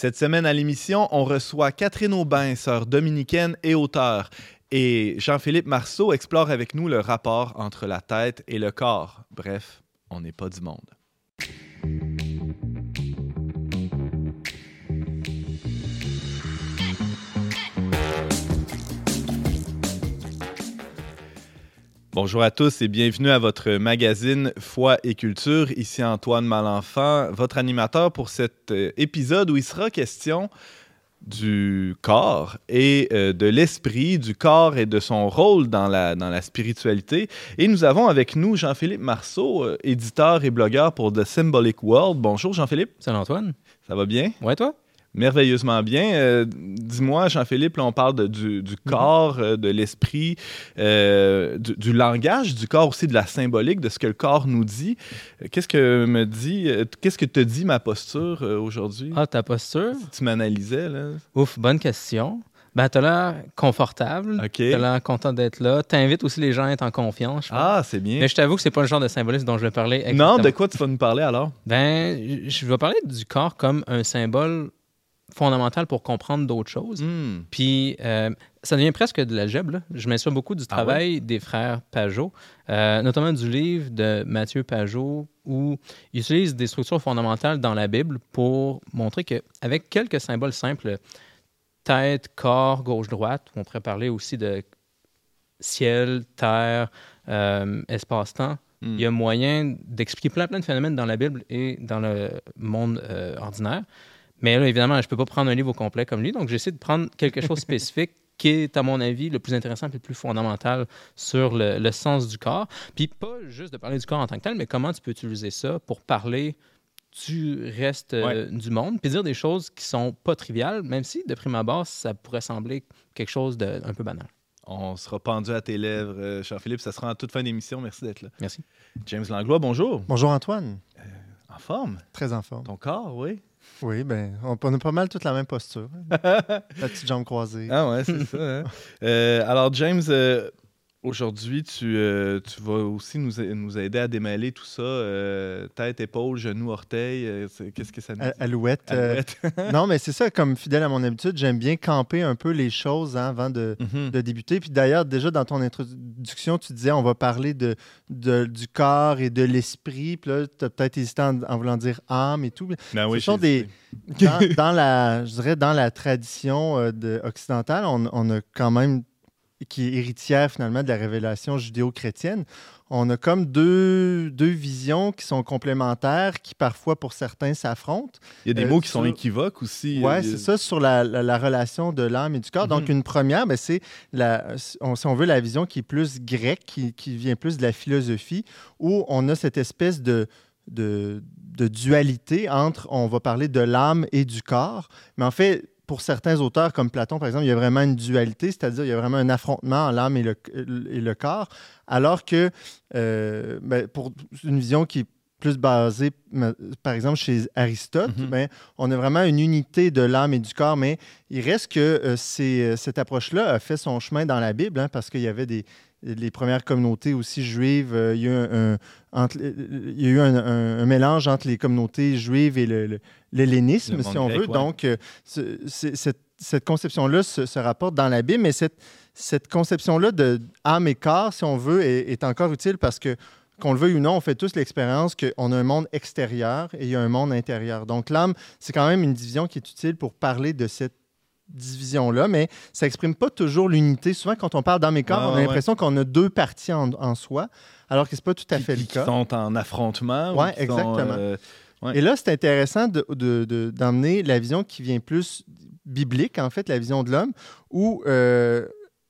Cette semaine à l'émission, on reçoit Catherine Aubin, sœur dominicaine et auteure. Et Jean-Philippe Marceau explore avec nous le rapport entre la tête et le corps. Bref, on n'est pas du monde. Bonjour à tous et bienvenue à votre magazine Foi et Culture. Ici Antoine Malenfant, votre animateur pour cet euh, épisode où il sera question du corps et euh, de l'esprit, du corps et de son rôle dans la, dans la spiritualité. Et nous avons avec nous Jean-Philippe Marceau, euh, éditeur et blogueur pour The Symbolic World. Bonjour Jean-Philippe. Salut Antoine. Ça va bien? Ouais, toi? Merveilleusement bien. Euh, dis-moi, Jean-Philippe, on parle du, mhm. corps, euh, de l'esprit, euh, du, langage du corps aussi, de la symbolique, de ce que le corps nous dit. Qu'est-ce que me dit, qu'est-ce que te dit ma posture aujourd'hui? Ah, ta posture? Si tu m'analysais, là. Ouf, bonne question. Ben, t'as l'air confortable. OK. T'as l'air content d'être là. T'invites aussi les gens à être en confiance. Ah, c'est bien. Mais je t'avoue que c'est pas le genre de symbolisme dont je vais parler. Non, de quoi tu vas nous parler alors? Ben, je vais parler du corps comme un symbole fondamental pour comprendre d'autres choses. Hmm. Puis, euh, ça devient presque de l'algèbre. Je m'inspire beaucoup du ah travail des frères Pajot, euh, notamment du livre de Mathieu Pajot, où il utilise des structures fondamentales dans la Bible pour montrer qu'avec quelques symboles simples, tête, corps, gauche-droite, on pourrait parler aussi de ciel, terre, euh, espace-temps, hmm. il y a moyen d'expliquer plein, plein de phénomènes dans la Bible et dans le monde ordinaire. Mais là, évidemment, je ne peux pas prendre un livre au complet comme lui, donc j'essaie de prendre quelque chose de spécifique qui est, à mon avis, le plus intéressant et le plus fondamental sur le, sens du corps. Puis pas juste de parler du corps en tant que tel, mais comment tu peux utiliser ça pour parler du reste euh, du monde, puis dire des choses qui sont pas triviales, même si, de prime abord, ça pourrait sembler quelque chose d'un peu banal. On sera pendu à tes lèvres, euh, Jean-Philippe. Ça sera en toute fin d'émission. Merci d'être là. Merci. James Langlois, bonjour. Bonjour, Antoine. Euh, en forme? Très en forme. Ton corps, oui. Oui, ben, on, a pas mal toute la même posture. la petite jambe croisée. Ah ouais, c'est ça. Hein. Euh, alors, James, euh, Aujourd'hui, tu, euh, tu, vas aussi nous, nous, aider à démêler tout ça. Euh, tête, épaule, genou, orteil. Euh, qu'est-ce que ça nous dit? Alouette. non, mais c'est ça, comme fidèle à mon habitude, j'aime bien camper un peu les choses hein, avant de, mhm. de, débuter. Puis d'ailleurs, déjà dans ton introduction, tu disais on va parler de, du corps et de l'esprit. Puis là, tu as peut-être hésité en, voulant dire âme et tout. Ben oui, Ce sont des. Dans, la, je dirais, dans la tradition occidentale, on, on a quand même qui est héritière finalement de la révélation judéo-chrétienne, on a comme deux, deux, visions qui sont complémentaires, qui parfois pour certains s'affrontent. Il y a des mots qui sont équivoques aussi. Oui, c'est ça, sur la, la, relation de l'âme et du corps. Donc, mhm. une première, ben, c'est, on, si on veut, la vision qui est plus grecque, qui, qui, vient plus de la philosophie, où on a cette espèce de, de, de dualité entre, on va parler de l'âme et du corps. Mais en fait, pour certains auteurs comme Platon, par exemple, il y a vraiment une dualité, c'est-à-dire il y a vraiment un affrontement en l'âme et le, et le, corps, alors que euh, ben, pour une vision qui plus basée, par exemple, chez Aristote, mm-hmm. ben, on a vraiment une unité de l'âme et du corps, mais il reste que euh, euh, cette approche-là a fait son chemin dans la Bible, hein, parce qu'il y avait des, les premières communautés aussi juives, il y a eu, un, il y a eu un, mélange entre les communautés juives et l'hellénisme, si on veut. Donc, euh, cette, conception-là se, rapporte dans la Bible, mais cette, cette conception-là de âme et corps, si on veut, est, encore utile parce que, qu'on le veuille ou non, on fait tous l'expérience qu'on a un monde extérieur et il y a un monde intérieur. Donc, l'âme, c'est quand même une division qui est utile pour parler de cette division-là, mais ça n'exprime pas toujours l'unité. Souvent, quand on parle d'âme et corps, on a l'impression qu'on a deux parties en, soi, alors que ce n'est pas tout à fait le cas. Qui sont en affrontement. Oui, exactement. Euh, et là, c'est intéressant d'emmener de, la vision qui vient plus biblique, en fait, la vision de l'homme, où, euh,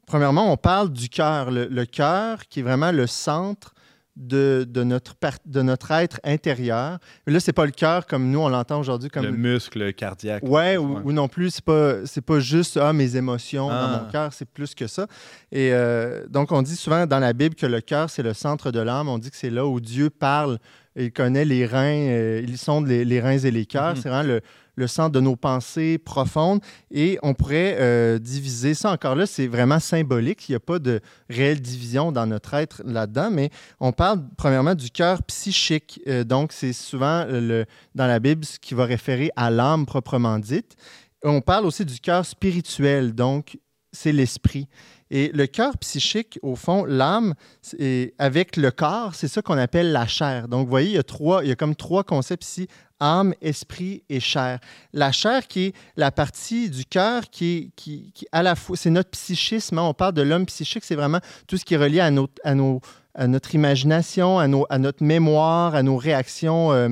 premièrement, on parle du cœur, le cœur qui est vraiment le centre de, de, notre, de notre être intérieur. Mais là, c'est pas le cœur comme nous, on l'entend aujourd'hui. comme Le muscle cardiaque. Ouais, ou, non plus, c'est pas, pas juste ah, mes émotions dans mon ah. cœur, c'est plus que ça. Et euh, donc, on dit souvent dans la Bible que le cœur, c'est le centre de l'âme. On dit que c'est là où Dieu parle. Il connaît les reins, euh, ils sont les, reins et les cœurs. Mm-hmm. C'est vraiment le, le centre de nos pensées profondes. Et on pourrait euh, diviser ça encore là, c'est vraiment symbolique. Il n'y a pas de réelle division dans notre être là-dedans, mais on parle premièrement du cœur psychique. Euh, donc, c'est souvent le, dans la Bible ce qui va référer à l'âme proprement dite. On parle aussi du cœur spirituel, donc c'est l'esprit. Et le cœur psychique, au fond, l'âme, avec le corps, c'est ça qu'on appelle la chair. Donc, vous voyez, il y a, trois, il y a comme trois concepts ici âme, esprit et chair. La chair qui est la partie du cœur qui qui, à la fois, c'est notre psychisme. Hein. On parle de l'homme psychique, c'est vraiment tout ce qui est relié à, notre, à, nos, à notre imagination, à, nos, à notre mémoire, à nos réactions. Euh,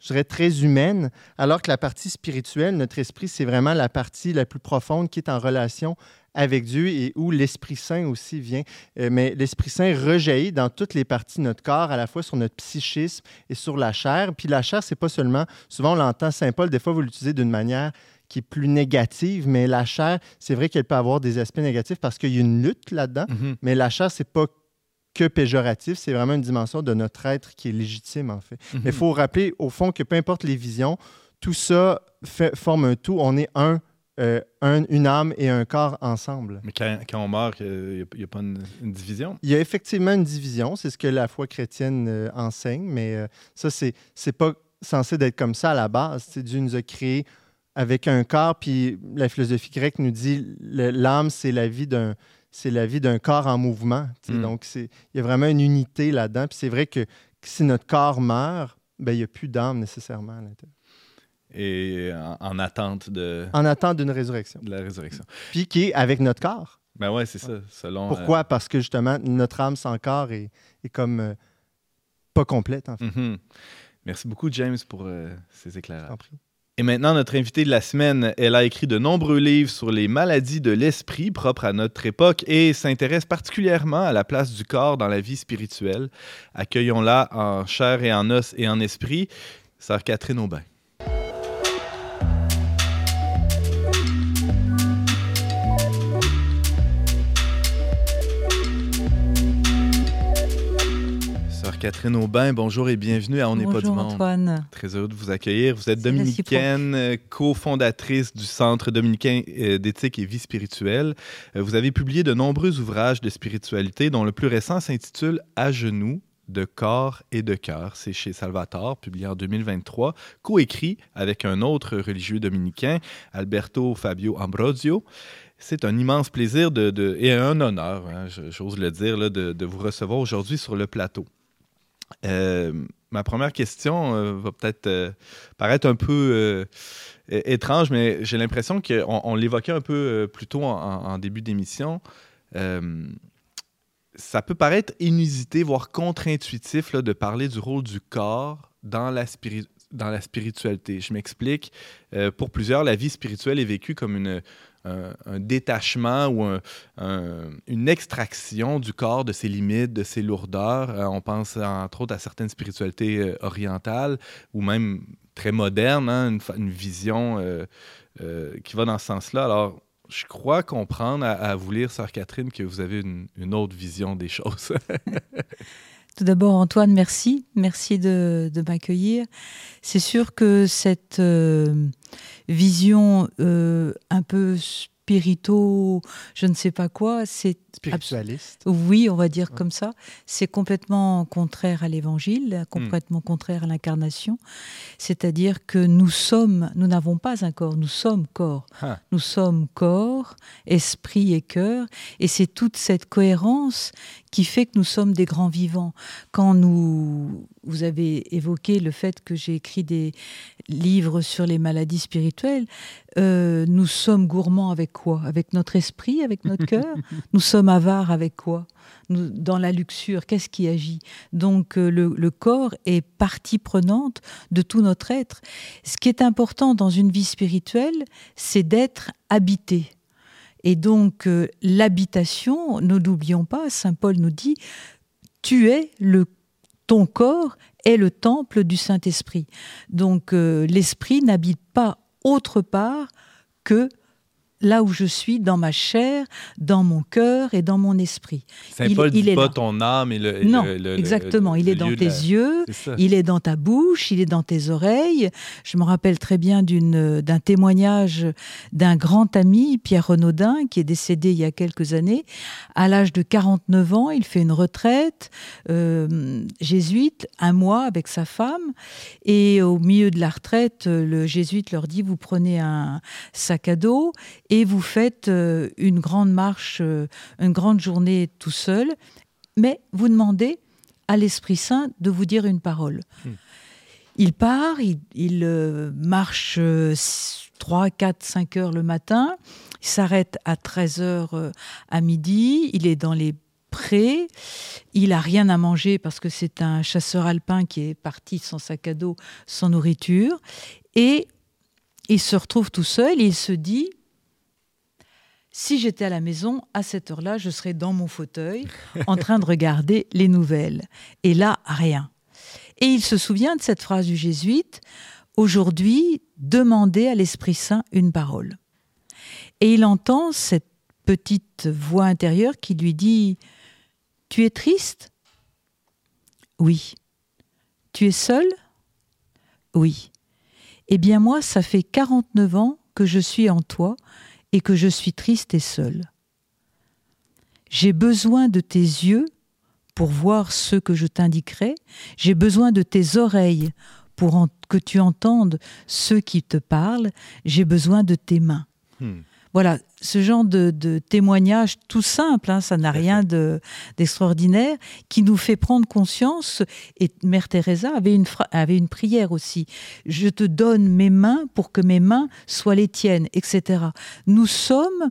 je dirais, très humaines, alors que la partie spirituelle, notre esprit, c'est vraiment la partie la plus profonde qui est en relation avec Dieu et où l'Esprit Saint aussi vient. Euh, mais l'Esprit Saint rejaillit dans toutes les parties de notre corps, à la fois sur notre psychisme et sur la chair. Puis la chair, c'est pas seulement, souvent on l'entend, Saint Paul, des fois vous l'utilisez d'une manière qui est plus négative, mais la chair, c'est vrai qu'elle peut avoir des aspects négatifs parce qu'il y a une lutte là-dedans, mm-hmm. mais la chair, c'est pas que péjoratif, c'est vraiment une dimension de notre être qui est légitime, en fait. Mm-hmm. Mais il faut rappeler, au fond, que peu importe les visions, tout ça fait, forme un tout. On est un euh, une âme et un corps ensemble. Mais quand, on meurt, il n'y a, pas une, division? Il y a effectivement une division. C'est ce que la foi chrétienne euh, enseigne, mais euh, ça, c'est n'est pas censé d'être comme ça à la base. Dieu nous a créés avec un corps, puis la philosophie grecque nous dit l'âme, c'est la vie d'un c'est la vie d'un corps en mouvement. Mm. Donc, il y a vraiment une unité là-dedans. Puis c'est vrai que, si notre corps meurt, ben, il n'y a plus d'âme nécessairement à l'intérieur et en, attente de. En attente d'une résurrection. De la résurrection. Puis qui est avec notre corps. Ben ouais, c'est ça. Selon, Pourquoi? Euh, Parce que justement, notre âme sans corps est, est comme euh, pas complète, en fait. Mm-hmm. Merci beaucoup, James, pour euh, ces éclairages. Et maintenant, notre invitée de la semaine, elle a écrit de nombreux livres sur les maladies de l'esprit propres à notre époque et s'intéresse particulièrement à la place du corps dans la vie spirituelle. Accueillons-la en chair et en os et en esprit, sœur Catherine Aubin. Catherine Aubin, bonjour et bienvenue à On n'est pas du monde. Antoine. Très heureux de vous accueillir. Vous êtes dominicaine, cofondatrice du Centre dominicain euh, d'éthique et vie spirituelle. Euh, vous avez publié de nombreux ouvrages de spiritualité, dont le plus récent s'intitule À genoux, de corps et de cœur. C'est chez Salvatore, publié en 2023, coécrit avec un autre religieux dominicain, Alberto Fabio Ambrosio. C'est un immense plaisir de, et un honneur, hein, j'ose le dire, de, de, vous recevoir aujourd'hui sur le plateau. Euh, ma première question euh, va peut-être euh, paraître un peu étrange, mais j'ai l'impression qu'on on, l'évoquait un peu plus tôt en, début d'émission. ça peut paraître inusité, voire contre-intuitif de parler du rôle du corps dans la, dans la spiritualité. Je m'explique. pour plusieurs, la vie spirituelle est vécue comme une, un, détachement ou une extraction du corps de ses limites, de ses lourdeurs. Euh, on pense entre autres à certaines spiritualités euh, orientales ou même très modernes, hein, une, vision euh, qui va dans ce sens-là. Alors, je crois comprendre à, vous lire, Sœur Catherine, que vous avez une, autre vision des choses. Tout d'abord, Antoine, merci. Merci de, m'accueillir. C'est sûr que cette vision euh, un peu spirito, je ne sais pas quoi, c'est spiritualiste. Oui, on va dire comme ça. C'est complètement contraire à l'évangile, complètement contraire à l'incarnation. C'est-à-dire que nous sommes, nous n'avons pas un corps, nous sommes corps. Ah. Nous sommes corps, esprit et cœur, et c'est toute cette cohérence qui fait que nous sommes des grands vivants. Quand nous, vous avez évoqué le fait que j'ai écrit des livres sur les maladies spirituelles, euh, nous sommes gourmands avec quoi? Avec notre esprit, avec notre cœur? Nous sommes avares avec quoi? Nous, Dans la luxure, qu'est-ce qui agit? Donc euh, le, corps est partie prenante de tout notre être. Ce qui est important dans une vie spirituelle, c'est d'être habité. Et donc euh, l'habitation, ne l'oublions pas, Saint Paul nous dit, tu es le ton corps est le temple du Saint-Esprit. Donc l'esprit n'habite pas autre part que là où je suis, dans ma chair, dans mon cœur et dans mon esprit. Saint Paul il, dit pas ton âme et le. Non, exactement. il est dans tes yeux, il est dans ta bouche, il est dans tes oreilles. Je me rappelle très bien d'un témoignage d'un grand ami, Pierre Renaudin, qui est décédé il y a quelques années. À l'âge de 49 ans, il fait une retraite euh, jésuite, un mois avec sa femme. Et au milieu de la retraite, le jésuite leur dit, vous prenez un sac à dos et vous faites euh, une grande marche, euh, une grande journée tout seul, mais vous demandez à l'Esprit Saint de vous dire une parole. Hmm. Il part, il, euh, marche 3, 4, 5 heures le matin, il s'arrête à 13 heures à midi, il est dans les prés, il a rien à manger parce que c'est un chasseur alpin qui est parti sans sac à dos, sans nourriture, et il se retrouve tout seul. Et il se dit si j'étais à la maison, à cette heure-là, je serais dans mon fauteuil en train de regarder les nouvelles. Et là, rien. Et il se souvient de cette phrase du jésuite, Aujourd'hui, demandez à l'Esprit Saint une parole. Et il entend cette petite voix intérieure qui lui dit, Tu es triste? Oui. Tu es seul? Oui. Eh bien moi, ça fait 49 ans que je suis en toi et que je suis triste et seule. J'ai besoin de tes yeux pour voir ce que je t'indiquerai, j'ai besoin de tes oreilles pour que tu entendes ceux qui te parlent, j'ai besoin de tes mains. Hmm. Voilà, ce genre de, témoignage tout simple, hein, ça n'a rien d'extraordinaire, qui nous fait prendre conscience. Et Mère Teresa avait une, avait une prière aussi. Je te donne mes mains pour que mes mains soient les tiennes, etc. Nous sommes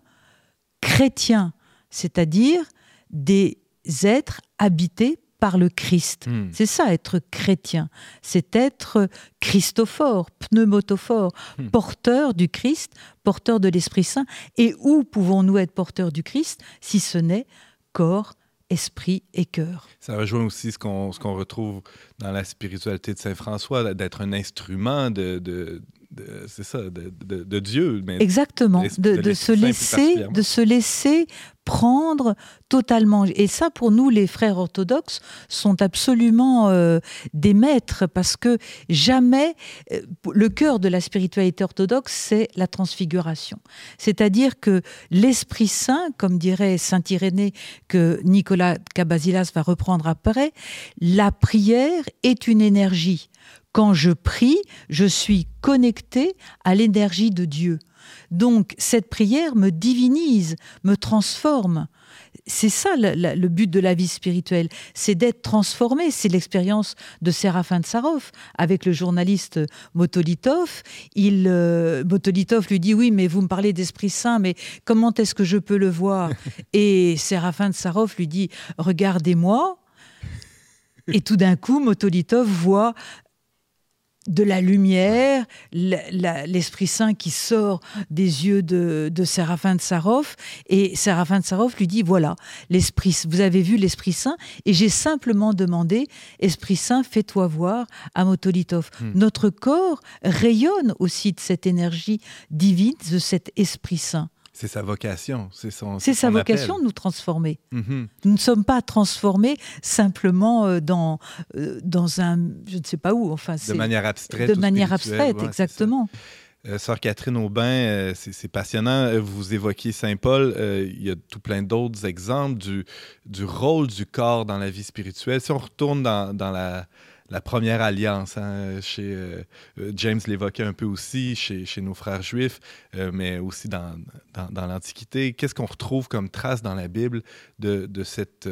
chrétiens, c'est-à-dire des êtres habités par le Christ. Hmm. C'est ça, être chrétien. C'est être christophore, pneumotophore, hmm. porteur du Christ, porteur de l'Esprit Saint. Et où pouvons-nous être porteurs du Christ si ce n'est corps, esprit et cœur? Ça rejoint aussi ce qu'on retrouve dans la spiritualité de Saint François, d'être un instrument de, c'est ça, de, Dieu. Mais Exactement, de, se laisser, de se laisser prendre totalement. Et ça, pour nous, les frères orthodoxes, sont absolument euh, des maîtres parce que jamais euh, le cœur de la spiritualité orthodoxe, c'est la transfiguration. C'est-à-dire que l'Esprit Saint, comme dirait Saint Irénée, que Nicolas Cabasilas va reprendre après, la prière est une énergie quand je prie, je suis connecté à l'énergie de Dieu. Donc cette prière me divinise, me transforme. C'est ça le, but de la vie spirituelle, c'est d'être transformé. C'est l'expérience de Séraphin de Sarov avec le journaliste Motolitov. Il, euh, Motolitov lui dit oui, mais vous me parlez d'Esprit Saint, mais comment est-ce que je peux le voir? Et Séraphin de Sarov lui dit regardez-moi. Et tout d'un coup, Motolitov voit de la lumière, l'Esprit Saint qui sort des yeux de, de Séraphin de Sarov. Et Séraphin de Sarov lui dit, voilà, l'Esprit, vous avez vu l'Esprit Saint, et j'ai simplement demandé, Esprit Saint, fais-toi voir à Motolitov. Hmm. Notre corps rayonne aussi de cette énergie divine, de cet Esprit Saint. C'est sa vocation, c'est son. C'est sa vocation de nous transformer. Mm-hmm. Nous ne sommes pas transformés simplement euh, dans euh, dans un je ne sais pas où. Enfin, de manière abstraite. De manière abstraite, exactement. Euh, Sœur Catherine Aubin, c'est passionnant. Vous évoquiez Saint Paul. il y a tout plein d'autres exemples du, du rôle du corps dans la vie spirituelle. Si on retourne dans, dans la la première alliance. Hein, chez euh, euh, James l'évoquait un peu aussi chez, nos frères juifs, euh, mais aussi dans, l'Antiquité. Qu'est-ce qu'on retrouve comme trace dans la Bible de, cette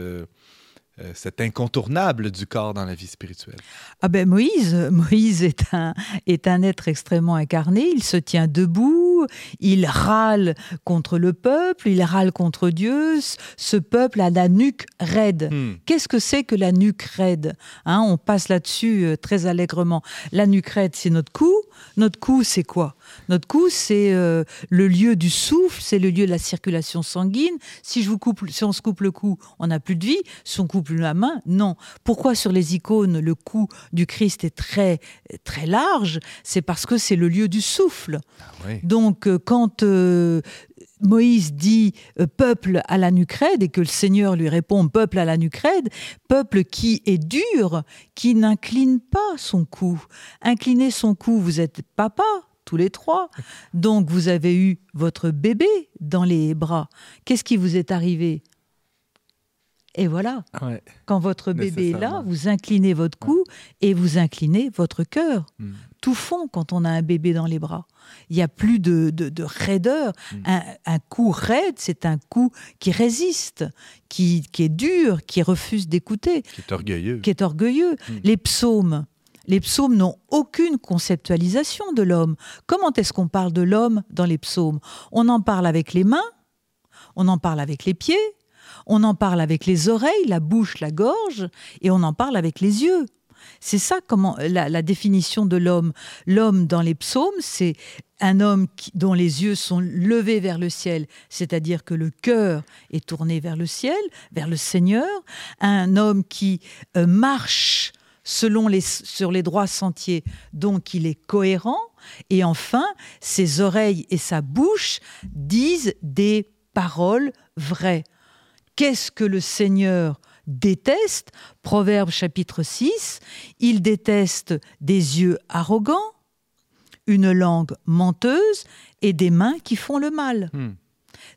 cet incontournable du corps dans la vie spirituelle? Ah ben Moïse, Moïse est un, est un être extrêmement incarné, il se tient debout, il râle contre le peuple, il râle contre Dieu, ce peuple a la nuque raide. Hmm. Qu'est-ce que c'est que la nuque raide hein, On passe là-dessus euh, très allègrement. La nuque raide, c'est notre cou, notre cou, c'est quoi? Notre cou, c'est euh, le lieu du souffle, c'est le lieu de la circulation sanguine. Si, je vous coupe, si on se coupe le cou, on n'a plus de vie. Si on coupe la main, non. Pourquoi sur les icônes, le cou du Christ est très, très large? C'est parce que c'est le lieu du souffle. Ah Donc, euh, quand euh, Moïse dit euh, peuple à la nucrède et que le Seigneur lui répond peuple à la nucrède, peuple qui est dur, qui n'incline pas son cou. Incliner son cou, vous êtes papa, tous les trois. Donc vous avez eu votre bébé dans les bras. Qu'est-ce qui vous est arrivé? Et voilà, quand votre bébé est là, vous inclinez votre cou et vous inclinez votre cœur. Hmm. Tout fond quand on a un bébé dans les bras. Il n'y a plus de, raideur. Hmm. Un, cou raide, c'est un cou qui résiste, qui, est dur, qui refuse d'écouter. Qui est orgueilleux. Qui est orgueilleux. Hmm. Les psaumes, les psaumes n'ont aucune conceptualisation de l'homme. Comment est-ce qu'on parle de l'homme dans les psaumes? On en parle avec les mains, on en parle avec les pieds, on en parle avec les oreilles, la bouche, la gorge, et on en parle avec les yeux. C'est ça comment la, définition de l'homme. L'homme dans les psaumes, c'est un homme dont les yeux sont levés vers le ciel, c'est-à-dire que le cœur est tourné vers le ciel, vers le Seigneur. Un homme qui euh, marche selon les, sur les droits sentiers, donc il est cohérent. Et enfin, ses oreilles et sa bouche disent des paroles vraies. Qu'est-ce que le Seigneur déteste? Proverbe chapitre 6, il déteste des yeux arrogants, une langue menteuse et des mains qui font le mal. Hmm.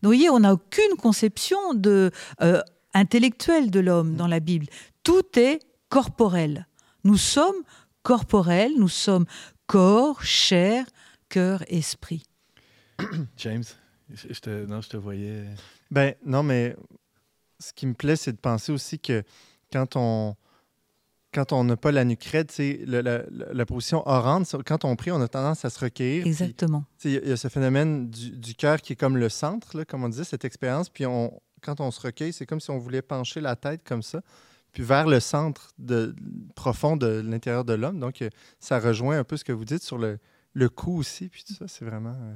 vous voyez, on n'a aucune conception de, euh, intellectuelle de l'homme dans la Bible. Tout est corporel. Nous sommes corporels, nous sommes corps, chair, cœur, esprit. James, je te, non, je te voyais. Ben non, mais ce qui me plaît, c'est de penser aussi que quand on quand on n'a pas la nuque raide, la, la, position orante, quand on prie, on a tendance à se recueillir. Exactement. Il y, a ce phénomène du, cœur qui est comme le centre, là, comme on disait, cette expérience. Puis on, quand on se recueille, c'est comme si on voulait pencher la tête comme ça, puis vers le centre de, profond de l'intérieur de l'homme. Donc, ça rejoint un peu ce que vous dites sur le, le cou aussi. Puis tout ça, c'est vraiment. Euh,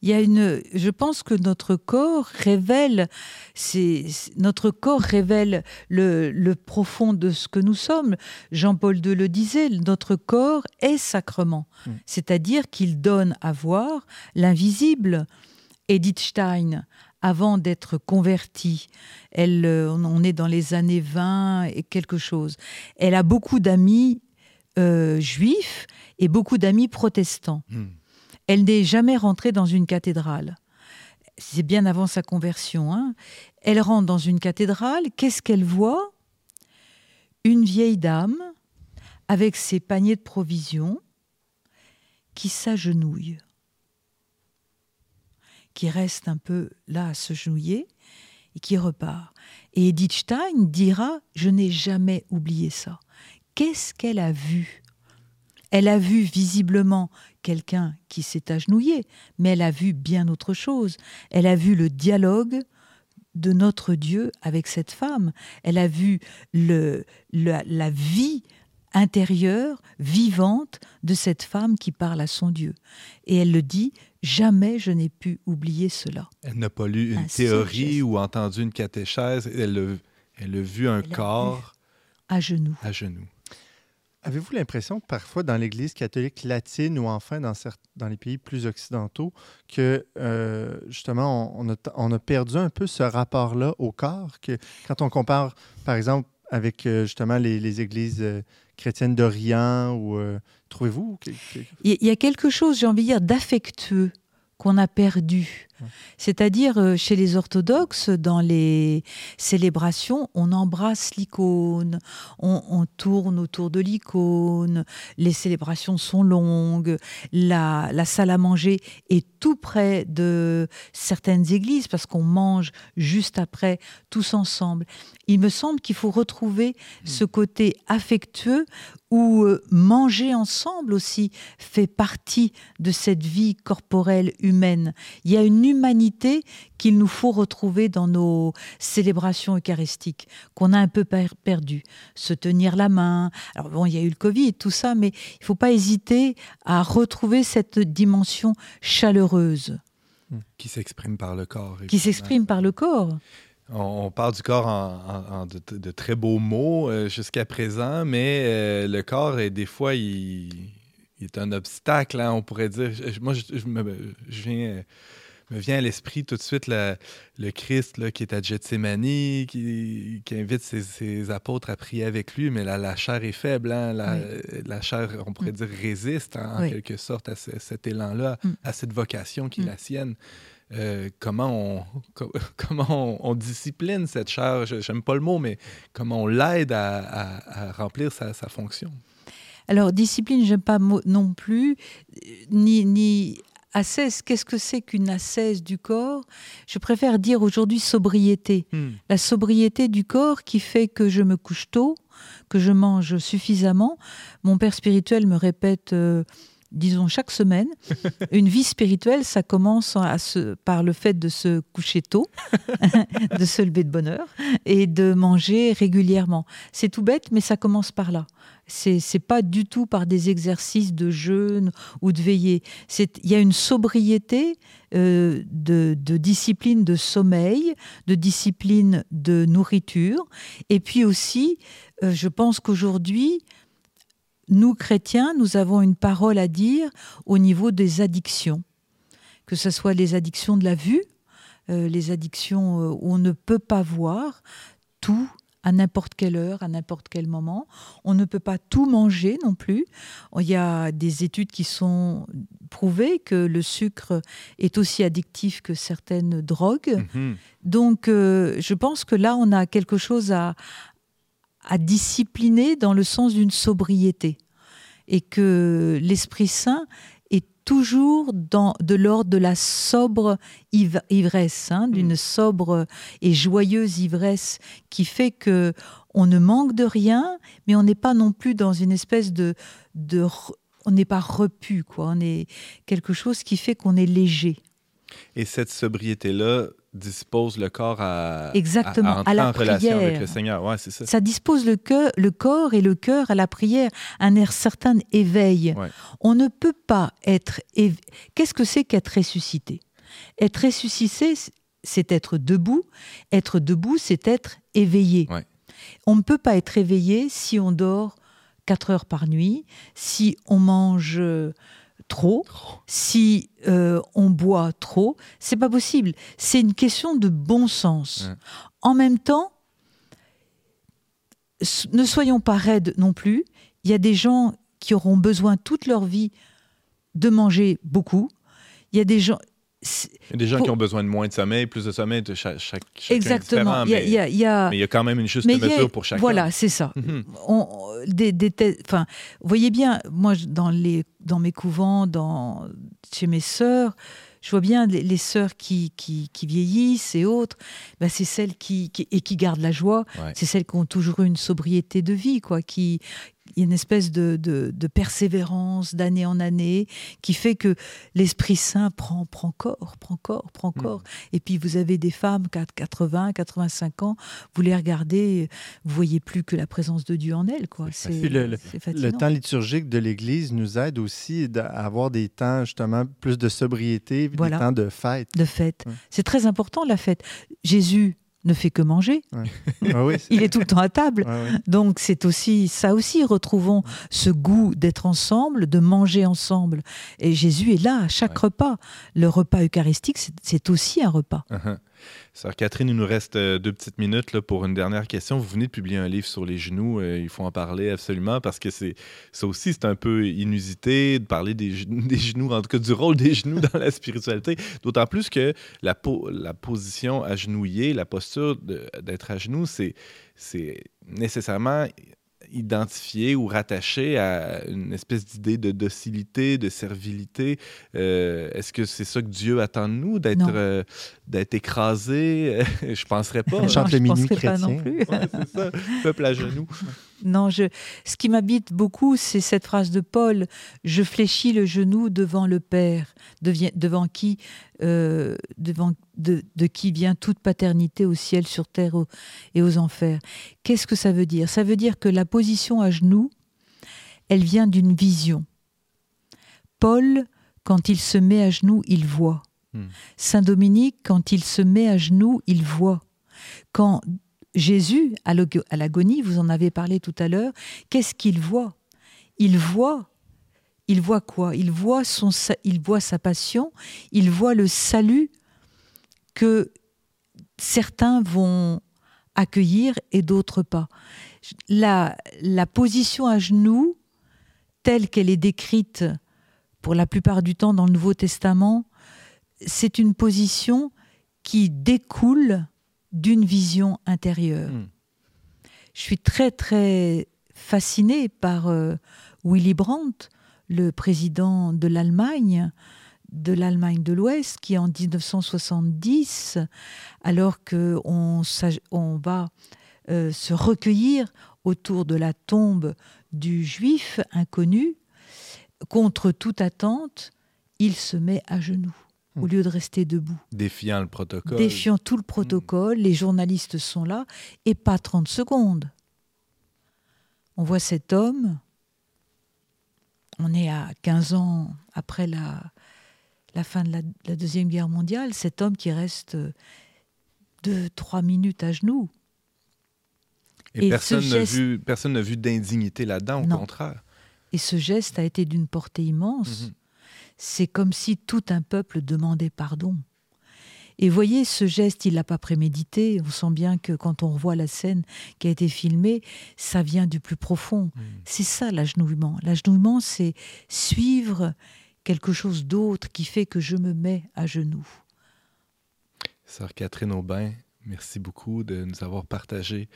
il y a une, je pense que notre corps révèle, notre corps révèle le, profond de ce que nous sommes. Jean-Paul II le disait, notre corps est sacrement, mm. c'est-à-dire qu'il donne à voir l'invisible. Edith Stein, avant d'être convertie, elle, euh, on est dans les années 20 et quelque chose. Elle a beaucoup d'amis euh, juifs et beaucoup d'amis protestants. Mm. Elle n'est jamais rentrée dans une cathédrale. C'est bien avant sa conversion. Hein. Elle rentre dans une cathédrale. Qu'est-ce qu'elle voit? Une vieille dame avec ses paniers de provisions qui s'agenouille, qui reste un peu là à se genouiller et qui repart. Et Edith Stein dira Je n'ai jamais oublié ça. Qu'est-ce qu'elle a vu? Elle a vu visiblement quelqu'un qui s'est agenouillé, mais elle a vu bien autre chose. Elle a vu le dialogue de notre Dieu avec cette femme. Elle a vu le, la vie intérieure, vivante de cette femme qui parle à son Dieu. Et elle le dit, jamais je n'ai pu oublier cela. Elle n'a pas lu une théorie ou entendu une catéchèse, elle a, elle a vu un corps à genoux. À genoux. Avez-vous l'impression que parfois dans l'Église catholique latine ou enfin dans, dans les pays plus occidentaux, que euh, justement on, a, perdu un peu ce rapport-là au corps, que quand on compare par exemple avec euh, justement les, églises euh, chrétiennes d'Orient, ou trouvez-vous Il y a quelque chose, j'ai envie de dire, d'affectueux qu'on a perdu. C'est-à-dire, euh, chez les orthodoxes, dans les célébrations, on embrasse l'icône, on, tourne autour de l'icône, les célébrations sont longues, la, la, salle à manger est tout près de certaines églises parce qu'on mange juste après, tous ensemble. Il me semble qu'il faut retrouver mmh. ce côté affectueux où euh, manger ensemble aussi fait partie de cette vie corporelle humaine. Il y a une humanité qu'il nous faut retrouver dans nos célébrations eucharistiques, qu'on a un peu perdue. Se tenir la main. Alors bon, il y a eu le Covid et tout ça, mais il ne faut pas hésiter à retrouver cette dimension chaleureuse. Qui s'exprime par le corps. Qui s'exprime par le corps. On, parle du corps en, de, très beaux mots euh, jusqu'à présent, mais euh, le corps, est, des fois, il, est un obstacle, hein, on pourrait dire. moi, je, viens me vient à l'esprit tout de suite le Christ là, qui est à Gethsemane, qui, qui invite ses, apôtres à prier avec lui, mais la, la chair est faible. Hein? La, la, chair, on pourrait mm. dire, résiste hein, en quelque sorte à cet élan-là, mm. à cette vocation qui est mm. la sienne. Euh, comment, on, comment on, discipline cette chair, j'aime pas le mot, mais comment on l'aide à, remplir sa, fonction? Alors, discipline, j'aime pas non plus, ni, ni Assesse, qu'est-ce que c'est qu'une assesse du corps? Je préfère dire aujourd'hui sobriété. Hmm. La sobriété du corps qui fait que je me couche tôt, que je mange suffisamment. Mon père spirituel me répète euh, disons chaque semaine. Une vie spirituelle, ça commence à se, par le fait de se coucher tôt, de se lever de bonne heure et de manger régulièrement. C'est tout bête, mais ça commence par là. C'est n'est pas du tout par des exercices de jeûne ou de veillée. Il y a une sobriété euh, de, discipline de sommeil, de discipline de nourriture. Et puis aussi, euh, je pense qu'aujourd'hui, nous, chrétiens, nous avons une parole à dire au niveau des addictions, que ce soit les addictions de la vue, euh, les addictions où on ne peut pas voir tout à n'importe quelle heure, à n'importe quel moment. On ne peut pas tout manger non plus. Il y a des études qui sont prouvées que le sucre est aussi addictif que certaines drogues. Mhm. Donc, euh, je pense que là, on a quelque chose à, à discipliner dans le sens d'une sobriété. Et que l'Esprit Saint toujours dans, de l'ordre de la sobre ivresse, hein, d'une mm. sobre et joyeuse ivresse qui fait que on ne manque de rien, mais on n'est pas non plus dans une espèce de, de on n'est pas repu, quoi. On est quelque chose qui fait qu'on est léger. Et cette sobriété-là, dispose le corps à, Exactement, à, la en relation avec le Seigneur. Ouais, c'est ça. ça dispose le, cœur, le corps et le cœur à la prière, un air certain éveil. On ne peut pas être... Qu'est-ce que c'est qu'être ressuscité? Être ressuscité, c'est être debout. Être debout, c'est être éveillé. On ne peut pas être éveillé si on dort 4 heures par nuit, si on mange trop, si euh, on boit trop, c'est pas possible. C'est une question de bon sens. En même temps, ne soyons pas raides non plus. Il y a des gens qui auront besoin toute leur vie de manger beaucoup. Il y a des gens, il y a des gens qui ont besoin de moins de sommeil, plus de sommeil, de chaque, chaque Exactement. Il y, a, mais, il y a quand même une juste mesure pour chacun. Voilà, c'est ça. Mhm. des, enfin, vous voyez bien, moi, dans, les, dans mes couvents, dans, chez mes sœurs, je vois bien les, sœurs qui, qui, vieillissent et autres, bah, c'est celles qui, et qui gardent la joie, c'est celles qui ont toujours eu une sobriété de vie, quoi, qui, y a une espèce de, de, persévérance d'année en année qui fait que l'Esprit Saint prend, prend corps, prend corps, prend hmm. corps. Et puis vous avez des femmes, 80, 85 ans, vous les regardez, vous voyez plus que la présence de Dieu en elles. Quoi. C'est, le, le, temps liturgique de l'Église nous aide aussi à avoir des temps justement plus de sobriété, des temps de fête. De fête. C'est très important la fête. Jésus ne fait que manger. Ah il est tout le temps à table. Donc c'est aussi ça aussi, retrouvons ce goût d'être ensemble, de manger ensemble. Et Jésus est là à chaque repas. Le repas eucharistique, c'est aussi un repas. Uh-huh. Sœur Catherine, il nous reste euh, deux petites minutes pour une dernière question. Vous venez de publier un livre sur les genoux. Euh, il faut en parler absolument parce que c'est ça aussi, c'est un peu inusité de parler des, genoux, en tout cas du rôle des genoux dans la spiritualité. D'autant plus que la, la position agenouillée, la posture d'être à genoux, c'est nécessairement identifié ou rattaché à une espèce d'idée de docilité, de servilité. Euh, est-ce que c'est ça que Dieu attend de nous, d'être euh, d'être écrasé? Je penserais pas. On chante le minuit chrétien. Pas non plus. c'est ça, peuple à genoux. Non, je, ce qui m'habite beaucoup, c'est cette phrase de Paul Je fléchis le genou devant le Père, devant qui, euh, devant, de, qui vient toute paternité au ciel, sur terre et aux enfers. Qu'est-ce que ça veut dire? Ça veut dire que la position à genoux, elle vient d'une vision. Paul, quand il se met à genoux, il voit. Hmm. Saint Dominique, quand il se met à genoux, il voit. Quand Jésus, à l'agonie, vous en avez parlé tout à l'heure, qu'est-ce qu'il voit? Il voit, il voit quoi? Il voit sa passion, il voit le salut que certains vont accueillir et d'autres pas. La, la position à genoux, telle qu'elle est décrite pour la plupart du temps dans le Nouveau Testament, c'est une position qui découle d'une vision intérieure. Hmm. Je suis très très fascinée par euh, Willy Brandt, le président de l'Allemagne, de l'Allemagne de l'Ouest, qui en 1970, alors qu'on on va euh, se recueillir autour de la tombe du juif inconnu, contre toute attente, il se met à genoux au hmm. lieu de rester debout. Défiant le protocole. Défiant tout le protocole, les journalistes sont là, et pas 30 secondes. On voit cet homme, on est à 15 ans après la, la fin de la, Deuxième Guerre mondiale, cet homme qui reste deux, trois minutes à genoux. Et, personne n'a vu, personne vu d'indignité là-dedans, au contraire. Et ce geste a été d'une portée immense. Mhm. C'est comme si tout un peuple demandait pardon. Et voyez, ce geste, il l'a pas prémédité. On sent bien que quand on revoit la scène qui a été filmée, ça vient du plus profond. Mhm. C'est ça l'agenouillement. L'agenouillement, c'est suivre quelque chose d'autre qui fait que je me mets à genoux. Sœur Catherine Aubin, merci beaucoup de nous avoir partagé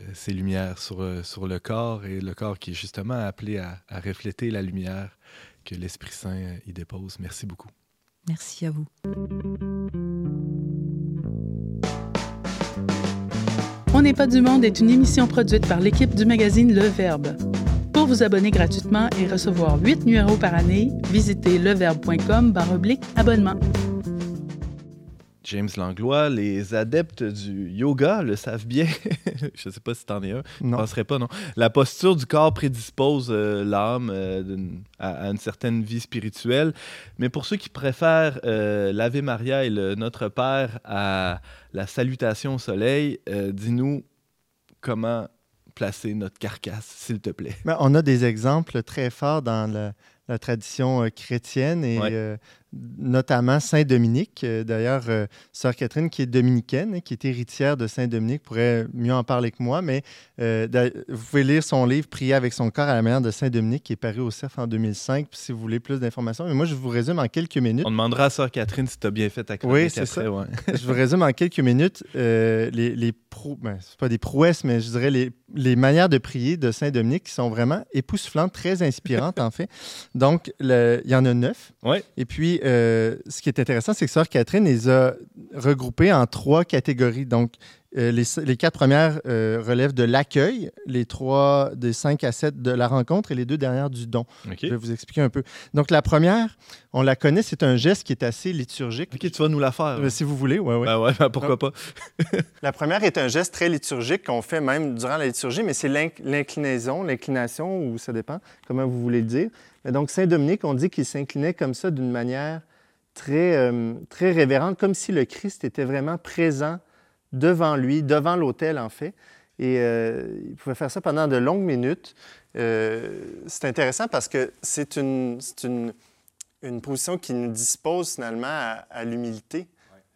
euh, ces lumières sur, euh, sur le corps et le corps qui est justement appelé à, à refléter la lumière que l'Esprit Saint euh, y dépose. Merci beaucoup. Merci à vous. On n'est pas du monde est une émission produite par l'équipe du magazine Le Verbe. Pour vous abonner gratuitement et recevoir 8 numéros par année, visitez leverbe.com abonnement. James Langlois, les adeptes du yoga le savent bien. je ne sais pas si tu en es un. Je ne penserais pas, non. La posture du corps prédispose euh, l'âme euh, à, une certaine vie spirituelle. Mais pour ceux qui préfèrent euh, l'Ave Maria et le Notre Père à la salutation au soleil, dis-nous comment placer notre carcasse, s'il te plaît. Ben, on a des exemples très forts dans la tradition chrétienne et notamment Saint-Dominique. Euh, d'ailleurs, euh, Sœur Catherine, qui est dominicaine, qui est héritière de Saint-Dominique, pourrait mieux en parler que moi, mais euh, vous pouvez lire son livre Prier avec son corps à la manière de Saint-Dominique, qui est paru au CERF en 2005, si vous voulez plus d'informations. Mais moi, je vous résume en quelques minutes. On demandera à Sœur Catherine si tu as bien fait ta chronique Oui, c'est ça. je vous résume en quelques minutes les, les ben, pas des prouesses, mais je dirais les, les manières de prier de Saint-Dominique qui sont vraiment époustouflantes, très inspirantes, en fait. Donc, il y en a neuf. Ouais. Et puis, euh, ce qui est intéressant, c'est que Sœur Catherine les a regroupés en trois catégories. Donc, euh, les, quatre premières euh, relèvent de l'accueil, les trois des cinq à sept de la rencontre et les deux dernières du don. Je vais vous expliquer un peu. Donc, la première, on la connaît, c'est un geste qui est assez liturgique. OK, tu vas nous la faire. si vous voulez, oui, oui. Ben ouais, ben pourquoi pas. la première est un geste très liturgique qu'on fait même durant la liturgie, mais c'est l'inclinaison, l'inclination, ou ça dépend comment vous voulez le dire. donc, Saint Dominique, on dit qu'il s'inclinait comme ça d'une manière très, euh, très révérente, comme si le Christ était vraiment présent devant lui, devant l'autel en fait. Et euh, il pouvait faire ça pendant de longues minutes. Euh, c'est intéressant parce que c'est une, une, une, position qui nous dispose finalement à, l'humilité,